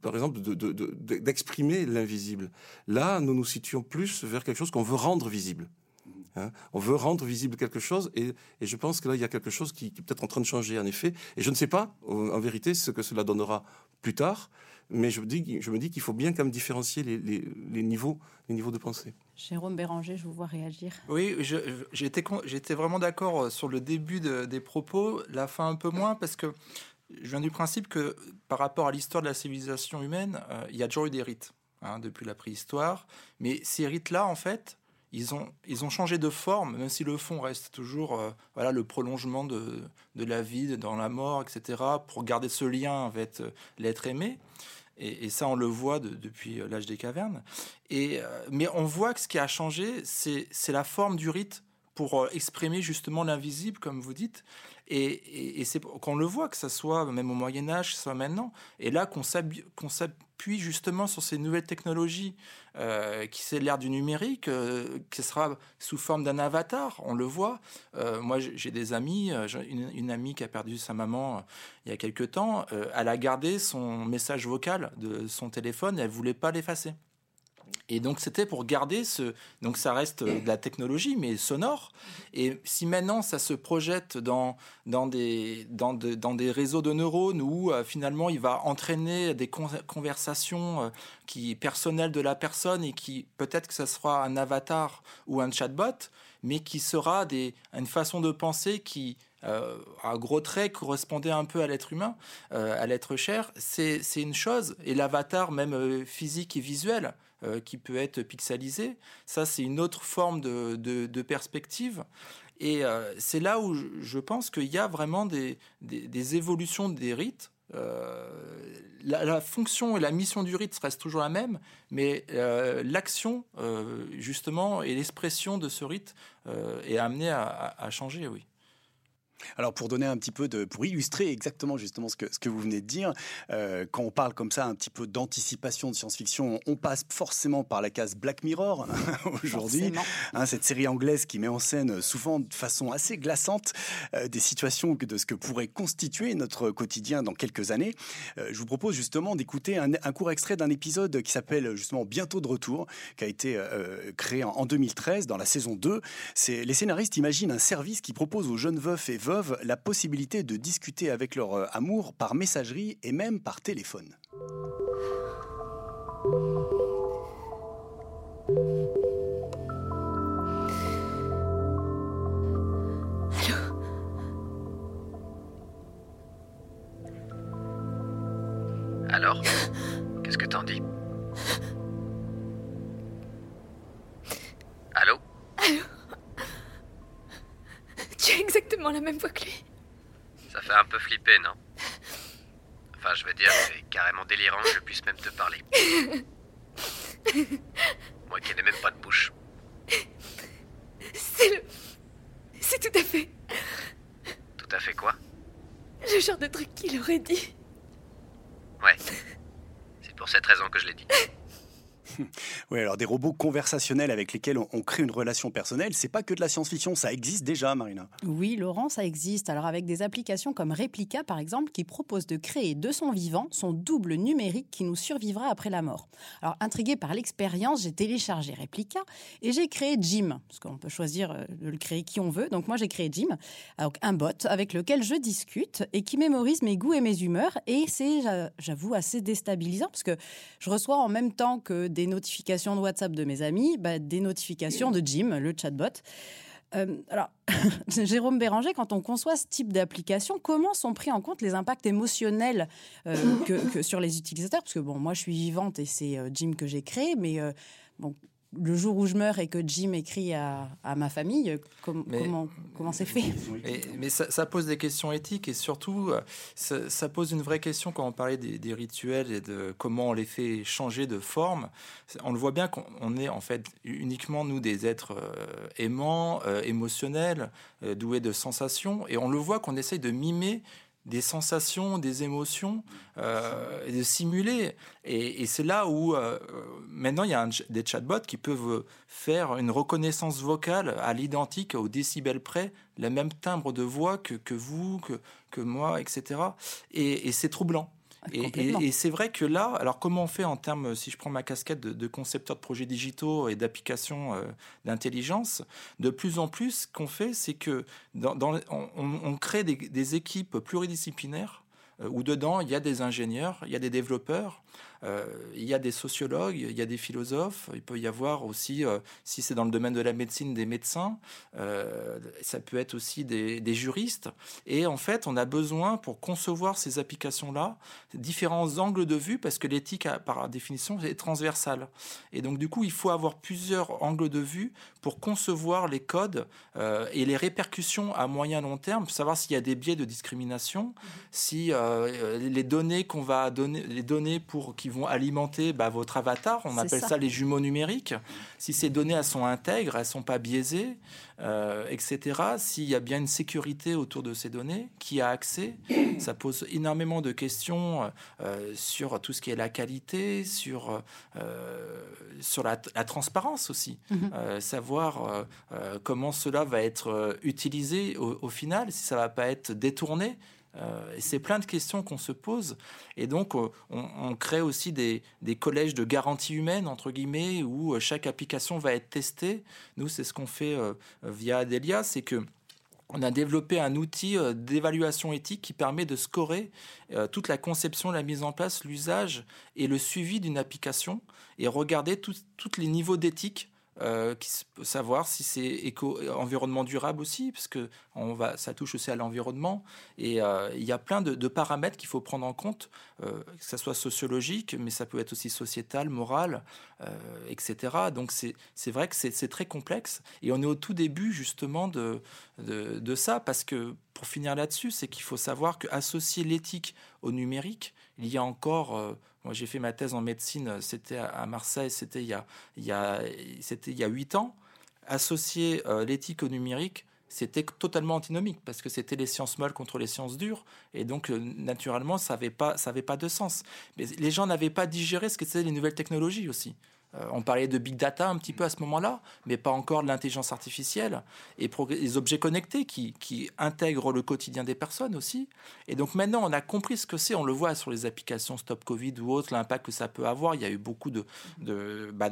par exemple, d'exprimer l'invisible. Là, nous nous situons plus vers quelque chose qu'on veut rendre visible. Hein. On veut rendre visible quelque chose et, je pense que là, il y a quelque chose qui, est peut-être en train de changer, en effet. Et je ne sais pas, en vérité, ce que cela donnera plus tard, mais je, dis, je me dis qu'il faut bien quand même différencier les, niveaux, les niveaux de pensée. Jérôme Béranger, je vous vois réagir. Oui, j'étais vraiment d'accord sur le début des propos, la fin un peu moins, parce que je viens du principe que par rapport à l'histoire de la civilisation humaine, euh, il y a toujours eu des rites. Hein, depuis la préhistoire. Mais ces rites-là, en fait, ils ont, ils ont changé de forme, même si le fond reste toujours euh, voilà, le prolongement de, de, la vie, dans la mort, etc., pour garder ce lien avec euh, l'être aimé. Et, ça, on le voit depuis euh, l'âge des cavernes. Et, mais on voit que ce qui a changé, c'est la forme du rite pour exprimer justement l'invisible, comme vous dites. Et, c'est qu'on le voit, que ça soit même au Moyen Âge, soit maintenant. Et là, qu'on s'appuie justement sur ces nouvelles technologies, euh, qui c'est l'ère du numérique, euh, qui sera sous forme d'un avatar, on le voit. Euh, moi, j'ai des amis, une, amie qui a perdu sa maman il y a quelque temps, elle a gardé son message vocal de son téléphone et elle voulait pas l'effacer. Et donc c'était pour garder ce... Donc ça reste de la technologie, mais sonore. Et si maintenant ça se projette dans, dans, des, dans, dans des réseaux de neurones où euh, finalement il va entraîner des conversations euh, qui, personnelles de la personne et qui peut-être que ça sera un avatar ou un chatbot, mais qui sera des, une façon de penser qui euh, à gros traits correspondait un peu à l'être humain, euh, à l'être cher, c'est une chose. Et l'avatar, même euh, physique et visuel, qui peut être pixelisé, ça c'est une autre forme de, de, perspective. Et c'est là où je, pense qu'il y a vraiment des, des, évolutions des rites. La, la, fonction et la mission du rite restent toujours la même, mais l'action, justement, et l'expression de ce rite est amenée à, à changer, oui. Alors pour donner un petit peu de, pour illustrer exactement justement ce que, ce que vous venez de dire, euh, quand on parle comme ça un petit peu d'anticipation de science-fiction, on passe forcément par la case Black Mirror aujourd'hui, hein, cette série anglaise qui met en scène souvent de façon assez glaçante euh, des situations de ce que pourrait constituer notre quotidien dans quelques années. Euh, je vous propose justement d'écouter un, court extrait d'un épisode qui s'appelle justement Bientôt de retour, qui a été créé en, en, 2013 dans la saison 2. C'est les scénaristes imaginent un service qui propose aux jeunes veufs et veuves la possibilité de discuter avec leur euh, amour par messagerie et même par téléphone. Alors Qu'est-ce que t'en dis? Exactement la même voix que lui. Ça fait un peu flipper, non? Enfin, je veux dire, c'est carrément délirant que je puisse même te parler. Moi qui n'ai même pas de bouche. C'est le. C'est tout à fait. Tout à fait quoi? Le genre de truc qu'il aurait dit. Ouais. C'est pour cette raison que je l'ai dit. Oui, alors des robots conversationnels avec lesquels on, crée une relation personnelle, c'est pas que de la science-fiction, ça existe déjà, Marina. Oui, Laurent, ça existe. Alors avec des applications comme Replica, par exemple, qui propose de créer de son vivant son double numérique qui nous survivra après la mort. Alors intrigué par l'expérience, j'ai téléchargé Replica et j'ai créé Jim, parce qu'on peut choisir euh, de le créer qui on veut. Donc moi j'ai créé Jim, donc un bot avec lequel je discute et qui mémorise mes goûts et mes humeurs. Et c'est, j'avoue, assez déstabilisant parce que je reçois en même temps que des notifications de WhatsApp de mes amis, bah, des notifications de Jim, le chatbot. Euh, alors, Jérôme Béranger, quand on conçoit ce type d'application, comment sont pris en compte les impacts émotionnels euh, sur les utilisateurs? Parce que bon, moi, je suis vivante et c'est euh, Jim que j'ai créé, mais bon, le jour où je meurs et que Jim écrit à, ma famille, comment comment c'est fait? Mais, ça, pose des questions éthiques et surtout, euh, ça, pose une vraie question quand on parlait des, rituels et de comment on les fait changer de forme. On le voit bien qu'on est en fait uniquement nous des êtres euh, aimants, euh, émotionnels, doués de sensations, et on le voit qu'on essaye de mimer des sensations, des émotions, euh, de simuler. Et, c'est là où euh, maintenant il y a des chatbots qui peuvent faire une reconnaissance vocale à l'identique, au décibel près, le même timbre de voix que, que vous, que, que moi, etc. et c'est troublant. Et, c'est vrai que là, alors comment on fait en termes, si je prends ma casquette de, concepteur de projets digitaux et d'applications euh, d'intelligence, de plus en plus, ce qu'on fait, c'est que dans, on, crée des, équipes pluridisciplinaires euh, où dedans, il y a des ingénieurs, il y a des développeurs, euh, il y a des sociologues, il y a des philosophes, il peut y avoir aussi, euh, si c'est dans le domaine de la médecine, des médecins, euh, ça peut être aussi des, juristes. Et en fait, on a besoin, pour concevoir ces applications-là, différents angles de vue, parce que l'éthique, par définition, est transversale. Et donc, du coup, il faut avoir plusieurs angles de vue pour concevoir les codes et les répercussions à moyen long terme, pour savoir s'il y a des biais de discrimination, mmh. si les données qu'on va donner, les données pour qui vont alimenter bah, votre avatar. On appelle ça. les jumeaux numériques. Si ces données elles sont intègres, elles sont pas biaisées, euh, etc. S'il y a bien une sécurité autour de ces données, qui a accès, ça pose énormément de questions euh, sur tout ce qui est la qualité, sur euh, sur la, transparence aussi, mhm. savoir comment cela va être utilisé au, au final, si ça va pas être détourné. Euh, c'est plein de questions qu'on se pose. Et donc, euh, on, crée aussi des, collèges de garantie humaine, entre guillemets, où euh, chaque application va être testée. Nous, c'est ce qu'on fait via Adelia, c'est que on a développé un outil d'évaluation éthique qui permet de scorer toute la conception, la mise en place, l'usage et le suivi d'une application et regarder tous les niveaux d'éthique euh, qui, savoir si c'est éco environnement durable aussi, parce que on va, ça touche aussi à l'environnement. Et euh, il y a plein de, paramètres qu'il faut prendre en compte, euh, que ce soit sociologique, mais ça peut être aussi sociétal, moral, etc. Donc c'est vrai que c'est très complexe. Et on est au tout début justement de, de, de ça, parce que pour finir là-dessus, c'est qu'il faut savoir qu'associer l'éthique au numérique, il y a encore moi, j'ai fait ma thèse en médecine, euh, c'était à Marseille, c'était il y a, il y a, c'était il y a 8 ans. Associer euh, l'éthique au numérique, c'était totalement antinomique parce que c'était les sciences molles contre les sciences dures et donc euh, naturellement ça n'avait pas pas de sens mais les gens n'avaient pas digéré ce que c'était les nouvelles technologies aussi on parlait de big data un petit peu à ce moment-là, mais pas encore de l'intelligence artificielle et les objets connectés qui, intègrent le quotidien des personnes aussi. Et donc maintenant, on a compris ce que c'est. On le voit sur les applications Stop Covid ou autres, l'impact que ça peut avoir. Il y a eu beaucoup de, de, bah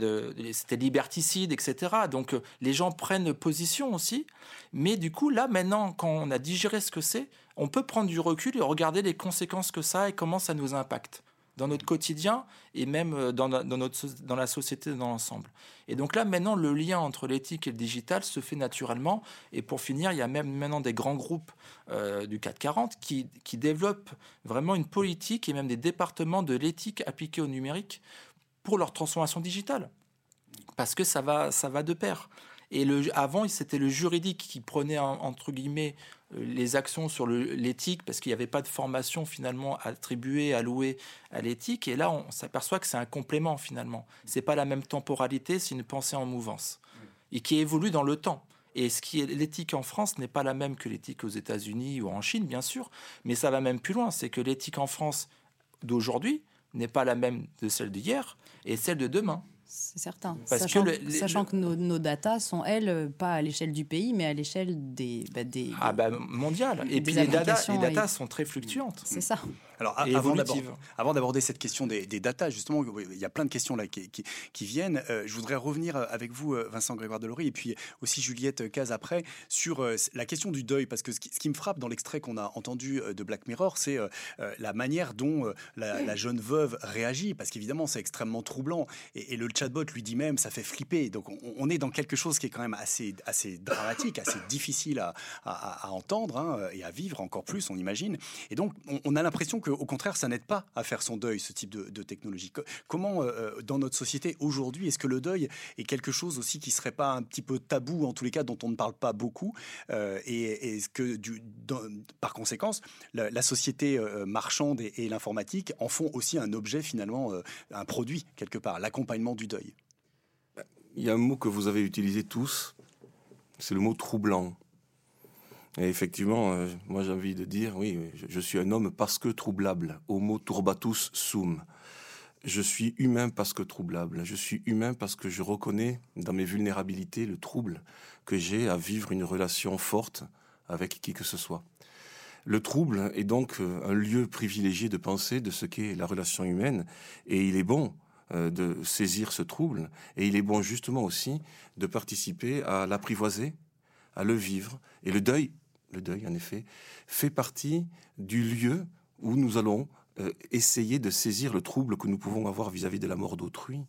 c'était liberticide, etc. Donc euh, les gens prennent position aussi. Mais du coup, là maintenant, quand on a digéré ce que c'est, on peut prendre du recul et regarder les conséquences que ça a et comment ça nous impacte dans notre quotidien et même euh, dans, dans, notre, dans la société dans l'ensemble. Et donc là, maintenant, le lien entre l'éthique et le digital se fait naturellement. Et pour finir, il y a même maintenant des grands groupes euh, du 440 qui, qui développent vraiment une politique et même des départements de l'éthique appliquée au numérique pour leur transformation digitale. Parce que ça va, ça va de pair. Et le, avant, c'était le juridique qui prenait, entre guillemets, les actions sur l'éthique, parce qu'il n'y avait pas de formation finalement attribuée, allouée à l'éthique. Et là, on s'aperçoit que c'est un complément finalement. C'est pas la même temporalité, c'est une pensée en mouvance. Et qui évolue dans le temps. Et ce qui est l'éthique en France n'est pas la même que l'éthique aux États-Unis ou en Chine, bien sûr, mais ça va même plus loin. C'est que l'éthique en France d'aujourd'hui n'est pas la même de celle d'hier et celle de demain. C'est certain. sachant que, sachant que nos, nos, datas sont, elles, pas à l'échelle du pays, mais à l'échelle des, bah, des, Ah, bah, mondiale. Et puis les datas, les datas sont très fluctuantes. C'est ça. Alors, avant d'aborder cette question des, des, datas, justement, il y a plein de questions là qui, qui, viennent. Euh, je voudrais revenir avec vous, euh, Vincent Grégoire Delory, et puis aussi Juliette Caz après, sur euh, la question du deuil. Parce que ce qui, ce qui me frappe dans l'extrait qu'on a entendu de Black Mirror, c'est la manière dont la, jeune veuve réagit. Parce qu'évidemment, c'est extrêmement troublant. Et, le chatbot lui dit même, ça fait flipper. Donc, on, est dans quelque chose qui est quand même assez, assez dramatique, assez difficile à, à, entendre hein, et à vivre encore plus, on imagine. Et donc, on, on a l'impression que au contraire, ça n'aide pas à faire son deuil, ce type de, technologie. Comment, euh, euh, dans notre société aujourd'hui, est-ce que le deuil est quelque chose aussi qui serait pas un petit peu tabou, en tous les cas, dont on ne parle pas beaucoup euh, Et est-ce que, par conséquence, la, société marchande et, l'informatique en font aussi un objet, finalement, un produit, quelque part, l'accompagnement du deuil? Il y a un mot que vous avez utilisé tous, c'est le mot troublant. Et effectivement, euh, moi j'ai envie de dire, oui, je, suis un homme parce que troublable. Homo turbatus sum. Je suis humain parce que troublable. Je suis humain parce que je reconnais dans mes vulnérabilités le trouble que j'ai à vivre une relation forte avec qui que ce soit. Le trouble est donc euh, un lieu privilégié de penser de ce qu'est la relation humaine, et il est bon euh, de saisir ce trouble, et il est bon justement aussi de participer à l'apprivoiser, à le vivre, et le deuil le deuil en effet, fait partie du lieu où nous allons euh, essayer de saisir le trouble que nous pouvons avoir vis-à-vis de la mort d'autrui.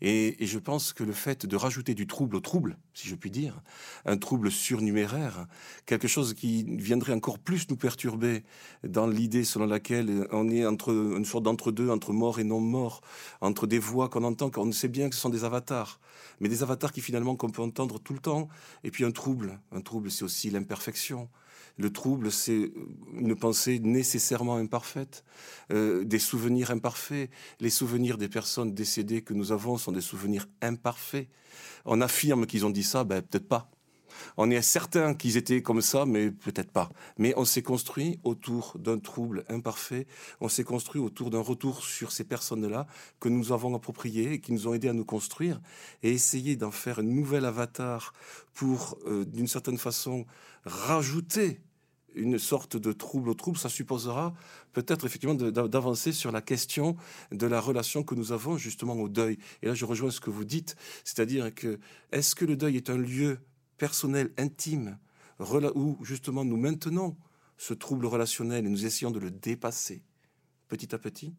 Et, je pense que le fait de rajouter du trouble au trouble, si je puis dire, un trouble surnuméraire, quelque chose qui viendrait encore plus nous perturber dans l'idée selon laquelle on est entre une sorte d'entre-deux, entre mort et non-mort, entre des voix qu'on entend, qu'on sait bien que ce sont des avatars, mais des avatars qui finalement qu'on peut entendre tout le temps, et puis un trouble. Un trouble, c'est aussi l'imperfection. Le trouble, c'est une pensée nécessairement imparfaite, euh, des souvenirs imparfaits. Les souvenirs des personnes décédées que nous avons sont des souvenirs imparfaits. On affirme qu'ils ont dit ça, ben peut-être pas. On est certain qu'ils étaient comme ça, mais peut-être pas. Mais on s'est construit autour d'un trouble imparfait, on s'est construit autour d'un retour sur ces personnes-là que nous avons appropriées et qui nous ont aidés à nous construire et essayer d'en faire un nouvel avatar pour, euh, d'une certaine façon, rajouter une sorte de trouble au trouble, ça supposera peut-être effectivement d'avancer sur la question de la relation que nous avons justement au deuil. Et là, je rejoins ce que vous dites, c'est-à-dire que est-ce que le deuil est un lieu personnel, intime, où justement nous maintenons ce trouble relationnel et nous essayons de le dépasser petit à petit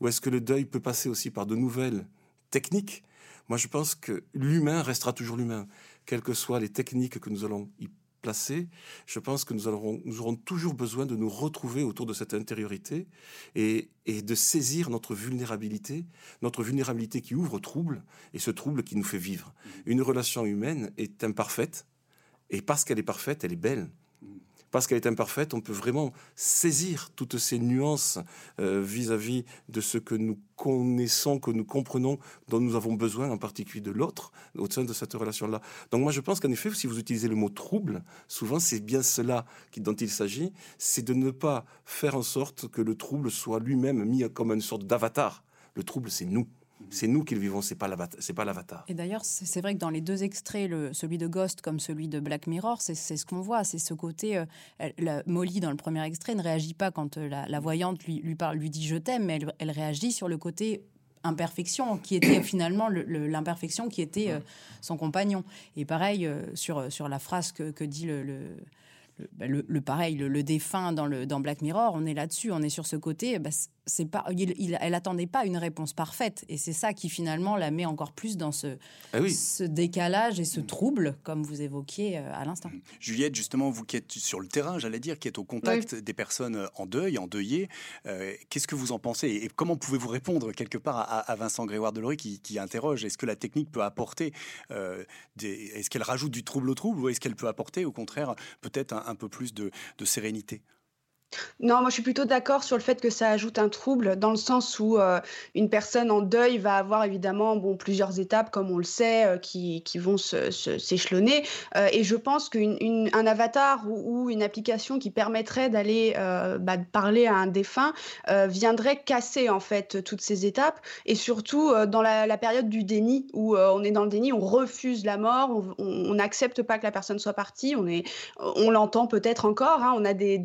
Ou est-ce que le deuil peut passer aussi par de nouvelles techniques? Moi, je pense que l'humain restera toujours l'humain, quelles que soient les techniques que nous allons y placer. Je pense que nous, nous aurons toujours besoin de nous retrouver autour de cette intériorité et, et de saisir notre vulnérabilité, notre vulnérabilité qui ouvre trouble et ce trouble qui nous fait vivre. Une relation humaine est imparfaite et parce qu'elle est parfaite, elle est belle parce qu'elle est imparfaite, on peut vraiment saisir toutes ces nuances euh, vis-à-vis de ce que nous connaissons, que nous comprenons, dont nous avons besoin, en particulier de l'autre, au sein de cette relation-là. Donc moi, je pense qu'en effet, si vous utilisez le mot trouble, souvent c'est bien cela dont il s'agit, c'est de ne pas faire en sorte que le trouble soit lui-même mis comme une sorte d'avatar. Le trouble, c'est nous. C'est nous qui le vivons, c'est pas c'est pas l'avatar. Et d'ailleurs, c'est vrai que dans les deux extraits, le, celui de Ghost comme celui de Black Mirror, c'est ce qu'on voit, c'est ce côté. Euh, Molly dans le premier extrait ne réagit pas quand euh, la, voyante lui, lui parle, lui dit je t'aime, mais elle, réagit sur le côté imperfection qui était finalement l'imperfection qui était euh, son compagnon. Et pareil sur sur la phrase que, que dit le le, le, pareil, le, défunt dans, le, dans Black Mirror, on est là-dessus, on est sur ce côté. Bah, c'est pas, il, elle attendait pas une réponse parfaite, et c'est ça qui finalement la met encore plus dans ce, ah ce décalage et ce trouble, comme vous évoquiez euh, à l'instant. Juliette, justement, vous qui êtes sur le terrain, j'allais dire, qui êtes au contact des personnes euh, en deuil, en deuillé, euh, qu'est-ce que vous en pensez et comment pouvez-vous répondre quelque part à, Vincent Grégoire Delory qui, qui interroge Est-ce que la technique peut apporter, des, est-ce qu'elle rajoute du trouble au trouble, ou est-ce qu'elle peut apporter, au contraire, peut-être un, un peu plus de sérénité Non, moi je suis plutôt d'accord sur le fait que ça ajoute un trouble, dans le sens où euh, une personne en deuil va avoir évidemment bon, plusieurs étapes, comme on le sait, euh, qui, qui vont s'échelonner. Euh, et je pense qu'un avatar ou, une application qui permettrait d'aller bah, parler à un défunt viendrait casser en fait toutes ces étapes. Et surtout dans la, période du déni, où on est dans le déni, on refuse la mort, on n'accepte pas que la personne soit partie, on, on l'entend peut-être encore, hein, on a des,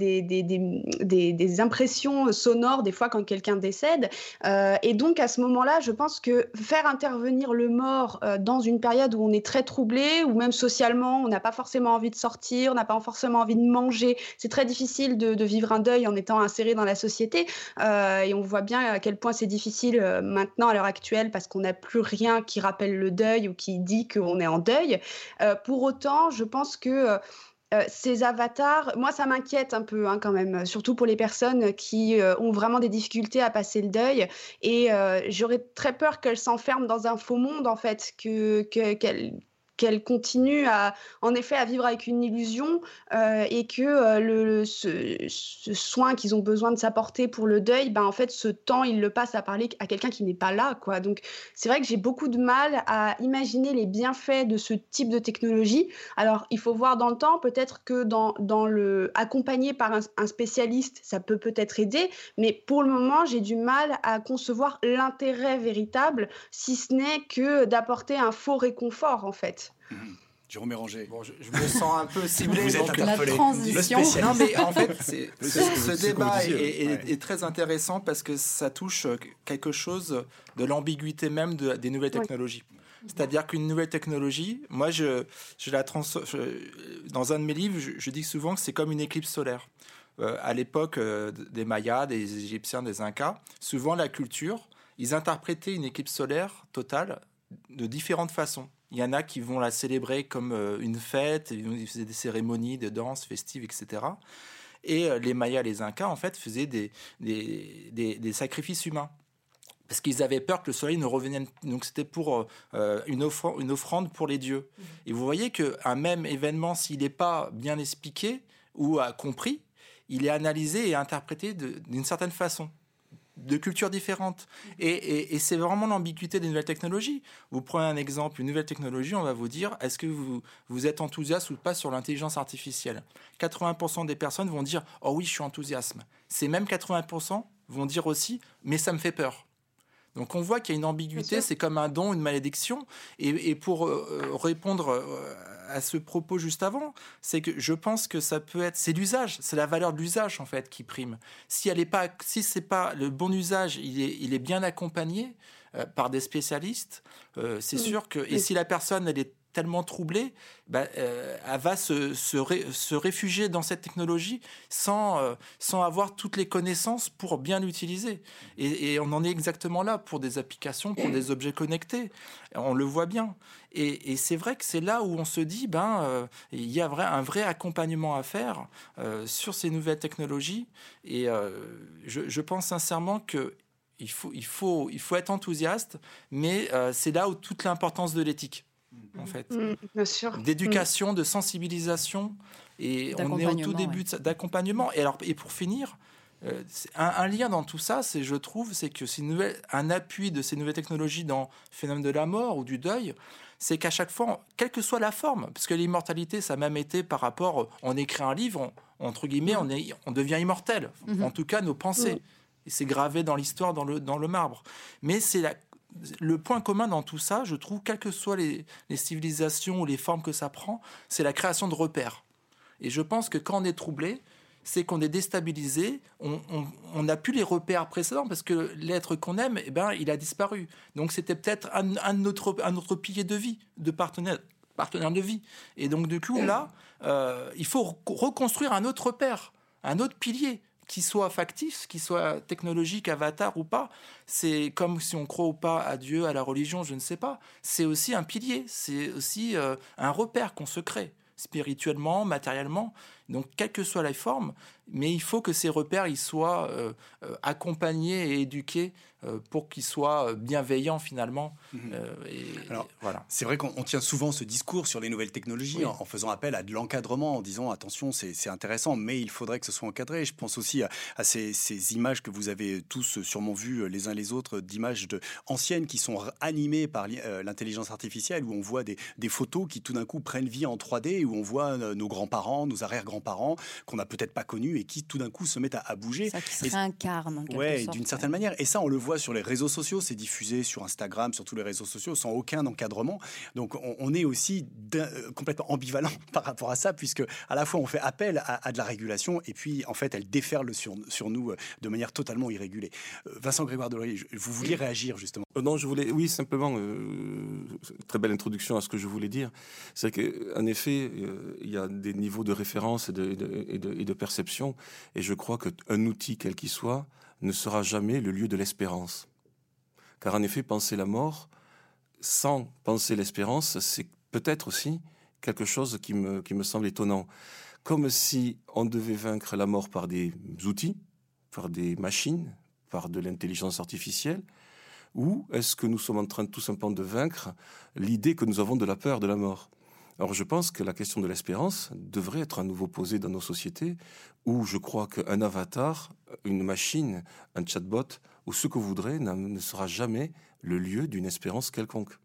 impressions sonores des fois quand quelqu'un décède. Euh, et donc à ce moment-là, je pense que faire intervenir le mort euh, dans une période où on est très troublé, ou même socialement, on n'a pas forcément envie de sortir, on n'a pas forcément envie de manger, c'est très difficile de, vivre un deuil en étant inséré dans la société. Euh, et on voit bien à quel point c'est difficile maintenant à l'heure actuelle parce qu'on n'a plus rien qui rappelle le deuil ou qui dit qu'on est en deuil. pour autant, je pense que euh, ces avatars, moi ça m'inquiète un peu hein, quand même, surtout pour les personnes qui euh, ont vraiment des difficultés à passer le deuil. Et euh, j'aurais très peur qu'elles s'enferment dans un faux monde en fait, que, qu'elles qu'elle continue à, en effet à vivre avec une illusion euh, et que euh, le, ce, soin qu'ils ont besoin de s'apporter pour le deuil, ben, en fait, ce temps, ils le passent à parler à quelqu'un qui n'est pas là. Quoi. Donc, c'est vrai que j'ai beaucoup de mal à imaginer les bienfaits de ce type de technologie. Alors, il faut voir dans le temps, peut-être que dans, dans le accompagné par un, un spécialiste, ça peut peut-être aider, mais pour le moment, j'ai du mal à concevoir l'intérêt véritable, si ce n'est que d'apporter un faux réconfort, en fait. Mmh. Jérôme Béranger. Bon, je, me sens un peu ciblé. Vous êtes la transition. Non, mais en fait, ce, débat est, très intéressant parce que ça touche quelque chose de l'ambiguïté même des nouvelles technologies. C'est-à-dire qu'une nouvelle technologie, moi, je, je la trans, dans un de mes livres, je, dis souvent que c'est comme une éclipse solaire. Euh, à l'époque euh, des Mayas, des Égyptiens, des Incas, souvent la culture, ils interprétaient une éclipse solaire totale de différentes façons. Il y en a qui vont la célébrer comme euh, une fête, ils faisaient des cérémonies de danse festives, etc. Et euh, les Mayas, les Incas, en fait, faisaient des, des, sacrifices humains parce qu'ils avaient peur que le soleil ne revienne. Donc c'était pour euh, une, une, offrande pour les dieux. Mmh. Et vous voyez qu'un même événement, s'il n'est pas bien expliqué ou compris, il est analysé et interprété d'une certaine façon de cultures différentes. Et, c'est vraiment l'ambiguïté des nouvelles technologies. Vous prenez un exemple, une nouvelle technologie, on va vous dire, est-ce que vous, vous êtes enthousiaste ou pas sur l'intelligence artificielle? 80% des personnes vont dire, oh oui, je suis enthousiaste. Ces mêmes 80% vont dire aussi, mais ça me fait peur. Donc on voit qu'il y a une ambiguïté, c'est comme un don, une malédiction. Et, pour euh, répondre euh, à ce propos juste avant, c'est que je pense que ça peut être, c'est l'usage, c'est la valeur de l'usage en fait qui prime. Si elle est pas, si c'est pas le bon usage, il est, il est bien accompagné euh, par des spécialistes, euh, c'est sûr que, et si la personne elle est tellement troublée, bah, euh, elle va se, se, réfugier dans cette technologie sans, euh, sans avoir toutes les connaissances pour bien l'utiliser. Et, on en est exactement là pour des applications, pour des objets connectés. On le voit bien. Et, c'est vrai que c'est là où on se dit, ben, euh, il y a un vrai accompagnement à faire sur ces nouvelles technologies. Et je, je pense sincèrement que il faut, il, faut, il faut être enthousiaste, mais c'est là où toute l'importance de l'éthique en fait. Mm, bien sûr. D'éducation, de sensibilisation. Et on est au tout début d'accompagnement. Et, alors, et pour finir, euh, un, lien dans tout ça, c'est, je trouve, c'est que c'est un appui de ces nouvelles technologies dans le phénomène de la mort ou du deuil, c'est qu'à chaque fois, quelle que soit la forme, parce que l'immortalité, ça a même été par rapport, on écrit un livre, entre guillemets, mm. on, est, on devient immortel. Mm-hmm. En tout cas, nos pensées. Mm. Et c'est gravé dans l'histoire, dans le, dans le marbre. Mais c'est la le point commun dans tout ça, je trouve, quelles que soient les, civilisations ou les formes que ça prend, c'est la création de repères. Et je pense que quand on est troublé, c'est qu'on est déstabilisé, on n'a plus les repères précédents parce que l'être qu'on aime, eh ben, il a disparu. Donc c'était peut-être un, autre, un autre pilier de vie, de partenaire, partenaire de vie. Et donc du coup, là, euh, il faut reconstruire un autre repère, un autre pilier qui soit factif, qui soit technologique, avatar ou pas, c'est comme si on croit ou pas à Dieu, à la religion, je ne sais pas. C'est aussi un pilier, c'est aussi euh, un repère qu'on se crée spirituellement, matériellement. Donc, quelle que soit la forme, mais il faut que ces repères ils soient euh, euh, accompagnés et éduqués euh, pour qu'ils soient bienveillants finalement. Mhm. Alors, voilà. C'est vrai qu'on tient souvent ce discours sur les nouvelles technologies en, faisant appel à de l'encadrement, en disant attention, c'est intéressant, mais il faudrait que ce soit encadré. Je pense aussi à, ces, images que vous avez tous sûrement vues les uns les autres, d'images anciennes qui sont animées par l'intelligence artificielle, où on voit des, des photos qui tout d'un coup prennent vie en 3D, où on voit nos grands-parents, nos arrière-grands-parents, qu'on n'a peut-être pas connus et qui tout d'un coup se mettent à, bouger. Ça qui se réincarne. Ouais, d'une certaine manière. Et ça, on le voit sur les réseaux sociaux, c'est diffusé sur Instagram, sur tous les réseaux sociaux, sans aucun encadrement. Donc on, est aussi euh, complètement ambivalent par rapport à ça, puisque à la fois on fait appel à, de la régulation et puis en fait elle déferle sur, sur nous euh, de manière totalement irrégulée. Euh, Vincent Grégoire Delory, vous vouliez réagir justement Non, je voulais, oui, simplement, très belle introduction à ce que je voulais dire. C'est qu'en effet, il y a des niveaux de référence et de, et de, et de perception et je crois qu'un outil, quel qu'il soit, ne sera jamais le lieu de l'espérance. Car en effet, penser la mort, sans penser l'espérance, c'est peut-être aussi quelque chose qui me, qui me semble étonnant. Comme si on devait vaincre la mort par des outils, par des machines, par de l'intelligence artificielle, ou est-ce que nous sommes en train tout simplement de vaincre l'idée que nous avons de la peur de la mort? Alors je pense que la question de l'espérance devrait être à nouveau posée dans nos sociétés où je crois qu'un avatar, une machine, un chatbot ou ce que vous voudrez ne sera jamais le lieu d'une espérance quelconque.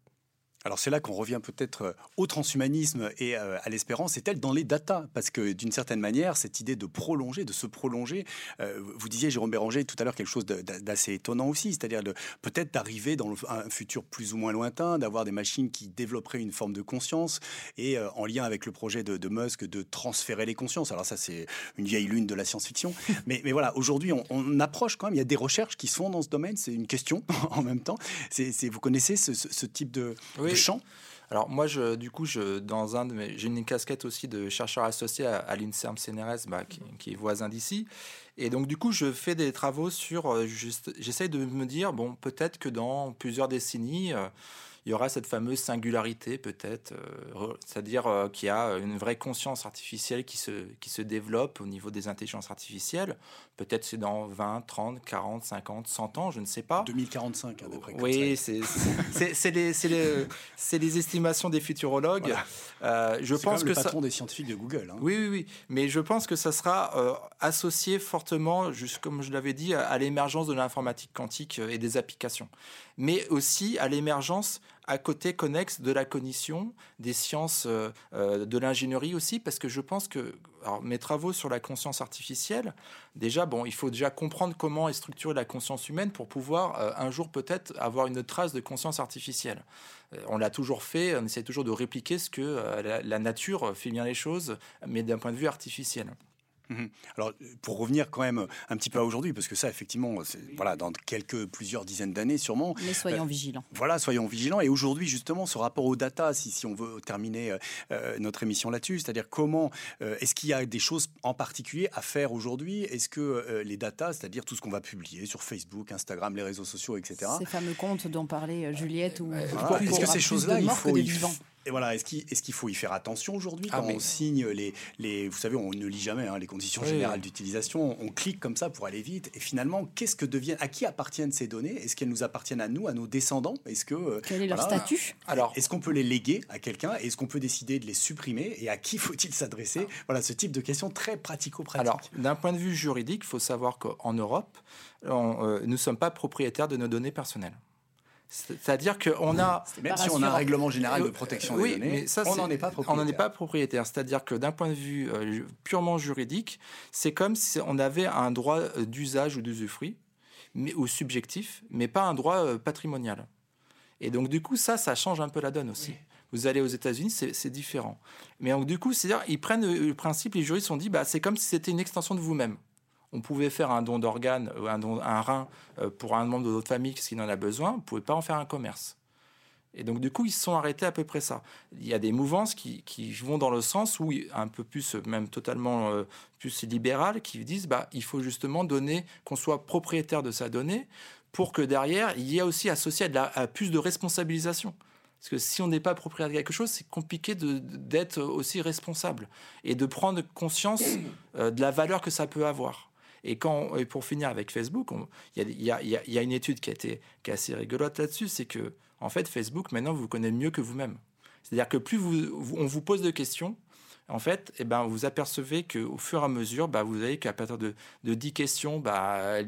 Alors c'est là qu'on revient peut-être euh, au transhumanisme et euh, à l'espérance, c'est-elle dans les datas Parce que d'une certaine manière, cette idée de prolonger, de se prolonger, euh, vous disiez Jérôme Béranger tout à l'heure quelque chose d'assez étonnant aussi, c'est-à-dire peut-être d'arriver dans un futur plus ou moins lointain, d'avoir des machines qui développeraient une forme de conscience et en lien avec le projet de, Musk de transférer les consciences. Alors ça c'est une vieille lune de la science-fiction, mais, mais, voilà, aujourd'hui on, approche quand même, il y a des recherches qui se font dans ce domaine, c'est une question en même temps. C'est, vous connaissez ce, type de alors moi, je, du coup, je, dans un de mes, j'ai une casquette aussi de chercheur associé à, l'INSERM CNRS, bah, qui, est voisin d'ici. Et donc du coup, je fais des travaux sur, euh, j'essaye de me dire, bon, peut-être que dans plusieurs décennies, euh, il y aura cette fameuse singularité peut-être, euh, c'est-à-dire euh, qu'il y a une vraie conscience artificielle qui se, qui se développe au niveau des intelligences artificielles. Peut-être c'est dans 20, 30, 40, 50, 100 ans, je ne sais pas. 2045 à peu près. Oui, c'est les, les, les, estimations des futurologues. Euh, je pense que le patron des scientifiques de Google. Hein. Oui, oui, oui. Mais je pense que ça sera euh, associé fortement, juste comme je l'avais dit, à l'émergence de l'informatique quantique et des applications mais aussi à l'émergence à côté connexe de la cognition, des sciences euh, euh, de l'ingénierie aussi, parce que je pense que mes travaux sur la conscience artificielle, déjà, bon, il faut déjà comprendre comment est structurée la conscience humaine pour pouvoir euh, un jour peut-être avoir une trace de conscience artificielle. on l'a toujours fait, on essaie toujours de répliquer ce que la nature fait bien les choses, mais d'un point de vue artificiel. Mhm. Alors, pour revenir quand même un petit peu à aujourd'hui, parce que ça, effectivement, voilà, dans quelques, plusieurs dizaines d'années sûrement. Mais soyons euh, vigilants. Voilà, soyons vigilants. Et aujourd'hui, justement, ce rapport aux data, si, si on veut terminer euh, euh, notre émission là-dessus, c'est-à-dire comment, est-ce qu'il y a des choses en particulier à faire aujourd'hui? Est-ce que les data, c'est-à-dire tout ce qu'on va publier sur Facebook, Instagram, les réseaux sociaux, etc. Ces fameux comptes dont parlait Juliette ou. Est-ce que ces choses-là, il faut, il faut, et voilà, est-ce qu'il faut y faire attention aujourd'hui ah, quand on signe les, les, Vous savez, on ne lit jamais hein, les conditions générales d'utilisation, on clique comme ça pour aller vite. Et finalement, qu'est-ce que deviennent, à qui appartiennent ces données? Est-ce qu'elles nous appartiennent à nous, à nos descendants? Est-ce que euh, quel est leur statut? Alors, est-ce qu'on peut les léguer à quelqu'un? Est-ce qu'on peut décider de les supprimer? Et à qui faut-il s'adresser? Ah. Voilà, ce type de questions très pratico-pratiques. Alors, d'un point de vue juridique, il faut savoir qu'en Europe, euh, nous ne sommes pas propriétaires de nos données personnelles. C'est-à-dire qu'on a... Même si on a un règlement général de protection des données, mais ça, on n'en est pas propriétaire. On n'en est pas propriétaire. C'est-à-dire que d'un point de vue euh, purement juridique, c'est comme si on avait un droit euh, d'usage ou d'usufruit, ou subjectif, mais pas un droit euh, patrimonial. Et donc du coup, ça, ça change un peu la donne aussi. Vous allez aux États-Unis, c'est différent. Mais donc du coup, c'est-à-dire, ils prennent le principe, les juristes ont dit, bah, c'est comme si c'était une extension de vous-même on pouvait faire un don d'organes, euh, un, don, un rein euh, pour un membre de votre famille qui en a besoin, vous ne pouvez pas en faire un commerce. Et donc, du coup, ils se sont arrêtés à peu près ça. Il y a des mouvances qui, vont dans le sens où, un peu plus, même totalement euh, plus libéral, qui disent bah, il faut justement donner, qu'on soit propriétaire de sa donnée, pour que derrière, il y ait aussi associé à, plus de responsabilisation. Parce que si on n'est pas propriétaire de quelque chose, c'est compliqué d'être aussi responsable et de prendre conscience de la valeur que ça peut avoir. Et, quand, et pour finir avec Facebook, il y, a une étude qui, a été, qui est assez rigolote là-dessus, c'est que en fait Facebook maintenant vous connaissez mieux que vous-même. C'est-à-dire que plus on vous pose de questions, en fait, eh ben, vous apercevez qu'au fur et à mesure, bah, vous avez qu'à partir de, de 10 questions, bah,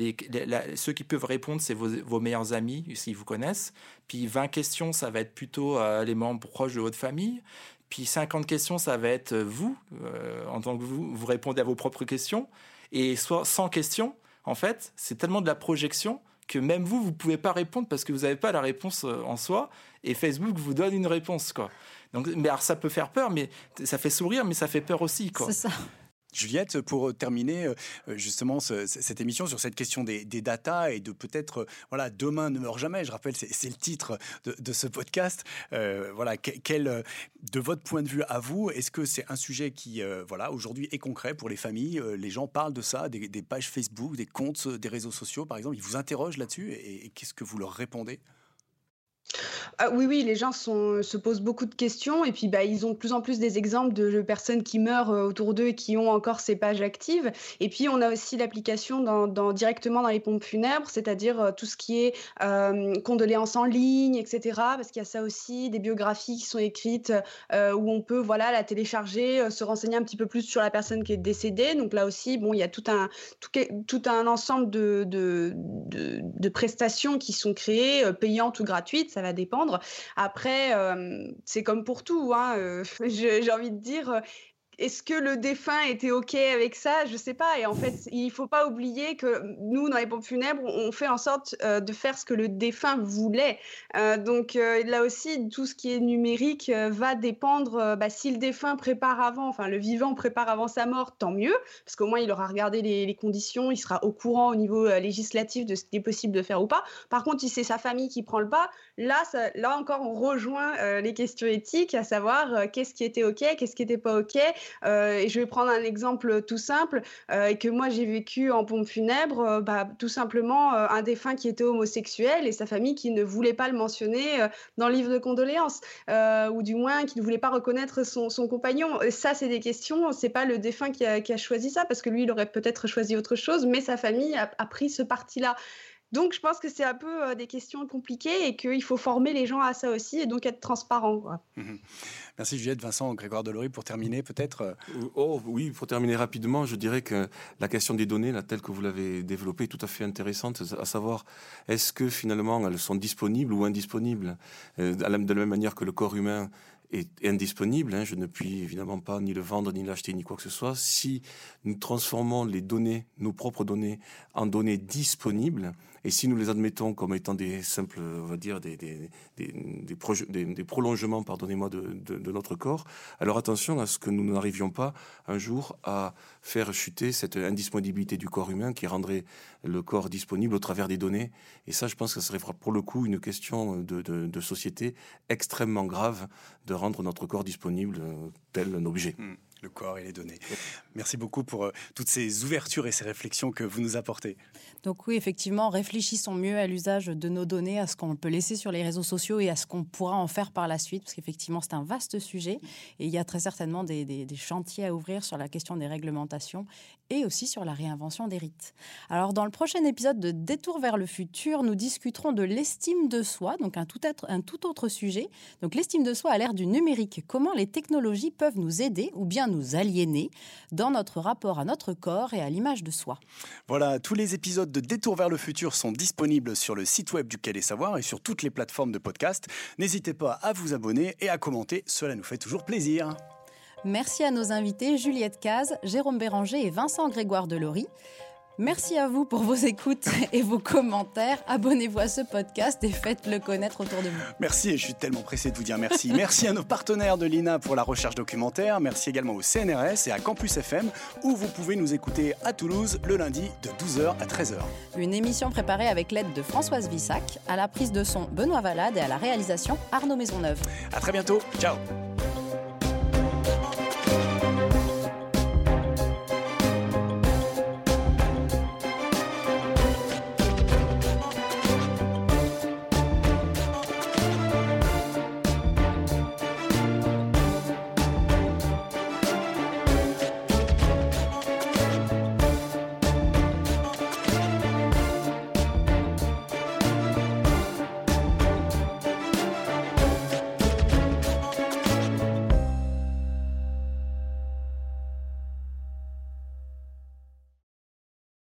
ceux qui peuvent répondre, c'est vos, vos, meilleurs amis, s'ils vous connaissent. Puis 20 questions, ça va être plutôt euh, les membres proches de votre famille. Puis 50 questions, ça va être vous, euh, en tant que vous, vous répondez à vos propres questions. Et soit 100 questions, en fait, c'est tellement de la projection que même vous, vous pouvez pas répondre parce que vous n'avez pas la réponse euh, en soi. Et Facebook vous donne une réponse, quoi. Donc, mais alors ça peut faire peur, mais ça fait sourire, mais ça fait peur aussi, quoi. C'est ça. Juliette, pour terminer euh, justement cette émission sur cette question des, des et de peut-être, euh, voilà, demain ne meurt jamais, je rappelle, c'est le titre de, ce podcast. Euh, voilà, quel, de votre point de vue à vous, est-ce que c'est un sujet qui, voilà, aujourd'hui est concret pour les familles Les gens parlent de ça, des, pages Facebook, des comptes, des réseaux sociaux, par exemple, ils vous interrogent là-dessus et qu'est-ce que vous leur répondez? Ah oui, oui, les gens se posent beaucoup de questions et puis bah, ils ont de plus en plus des exemples de personnes qui meurent euh, autour d'eux et qui ont encore ces pages actives. Et puis on a aussi l'application directement dans les pompes funèbres, c'est-à-dire euh, tout ce qui est euh, condoléances en ligne, etc. Parce qu'il y a ça aussi, des biographies qui sont écrites où on peut la télécharger, se renseigner un petit peu plus sur la personne qui est décédée. Donc là aussi, bon, il y a tout un, ensemble de prestations qui sont créées, payantes ou gratuites, ça va dépendre. Après, euh, c'est comme pour tout. Hein, euh, j'ai envie de dire, est-ce que le défunt était OK avec ça? Je sais pas. Et en fait, il faut pas oublier que nous, dans les pompes funèbres, on fait en sorte euh, de faire ce que le défunt voulait. Euh, donc euh, là aussi, tout ce qui est numérique va dépendre. Bah, si le défunt prépare avant, enfin le vivant prépare avant sa mort, tant mieux, parce qu'au moins il aura regardé les, conditions, il sera au courant au niveau législatif de ce qui est possible de faire ou pas. Par contre, si c'est sa famille qui prend le pas, là, là encore, on rejoint les questions éthiques, à savoir qu'est-ce qui était OK, qu'est-ce qui n'était pas OK. Euh, et je vais prendre un exemple tout simple euh, que moi j'ai vécu en pompe funèbre, euh, bah, tout simplement un défunt qui était homosexuel et sa famille qui ne voulait pas le mentionner dans le livre de condoléances ou du moins qui ne voulait pas reconnaître son, compagnon. ça, c'est des questions. C'est pas le défunt qui a, choisi ça parce que lui, il aurait peut-être choisi autre chose, mais sa famille a, a pris ce parti-là. Donc, je pense que c'est un peu des questions compliquées et qu'il faut former les gens à ça aussi et donc être transparent. Mmh Merci Juliette, Vincent, Grégoire Delory. Pour terminer, peut-être euh, Oh oui, pour terminer rapidement, je dirais que la question des données, là, telle que vous l'avez développée, est tout à fait intéressante, à savoir, est-ce que finalement elles sont disponibles ou indisponibles? Euh, De la même manière que le corps humain est indisponible. Hein, je ne puis évidemment pas ni le vendre, ni l'acheter, ni quoi que ce soit. Si nous transformons les données, nos propres données, en données disponibles, et si nous les admettons comme étant des simples, on va dire, des, des, prolongements, pardonnez-moi, de, notre corps, alors attention à ce que nous n'arrivions pas un jour à faire chuter cette indisponibilité du corps humain qui rendrait le corps disponible au travers des données. Et ça, je pense que ce serait pour le coup une question de société extrêmement grave de rendre notre corps disponible euh, tel un objet. Hmm le corps et les données. Merci beaucoup pour euh, toutes ces ouvertures et ces réflexions que vous nous apportez. Donc oui, effectivement, réfléchissons mieux à l'usage de nos données, à ce qu'on peut laisser sur les réseaux sociaux et à ce qu'on pourra en faire par la suite, parce qu'effectivement, c'est un vaste sujet et il y a très certainement des, chantiers à ouvrir sur la question des réglementations et aussi sur la réinvention des rites. Alors dans le prochain épisode de Détour vers le futur, nous discuterons de l'estime de soi, donc un tout, un tout autre sujet. Donc l'estime de soi à l'ère du numérique, comment les technologies peuvent nous aider ou bien nous aliéner dans notre rapport à notre corps et à l'image de soi. Voilà, tous les épisodes de Détour vers le futur sont disponibles sur le site web du Quai des Savoirs et sur toutes les plateformes de podcast. N'hésitez pas à vous abonner et à commenter, cela nous fait toujours plaisir. Merci à nos invités Juliette Caz, Jérôme Béranger et Vincent Grégoire Delory. Merci à vous pour vos écoutes et vos commentaires. Abonnez-vous à ce podcast et faites-le connaître autour de vous. Merci et je suis tellement pressé de vous dire merci. merci à nos partenaires de l'INA pour la recherche documentaire. Merci également au CNRS et à Campus FM où vous pouvez nous écouter à Toulouse le lundi de 12h à 13h. Une émission préparée avec l'aide de Françoise Vissac, à la prise de son Benoît Valade et à la réalisation Arnaud Maisonneuve. À très bientôt. Ciao.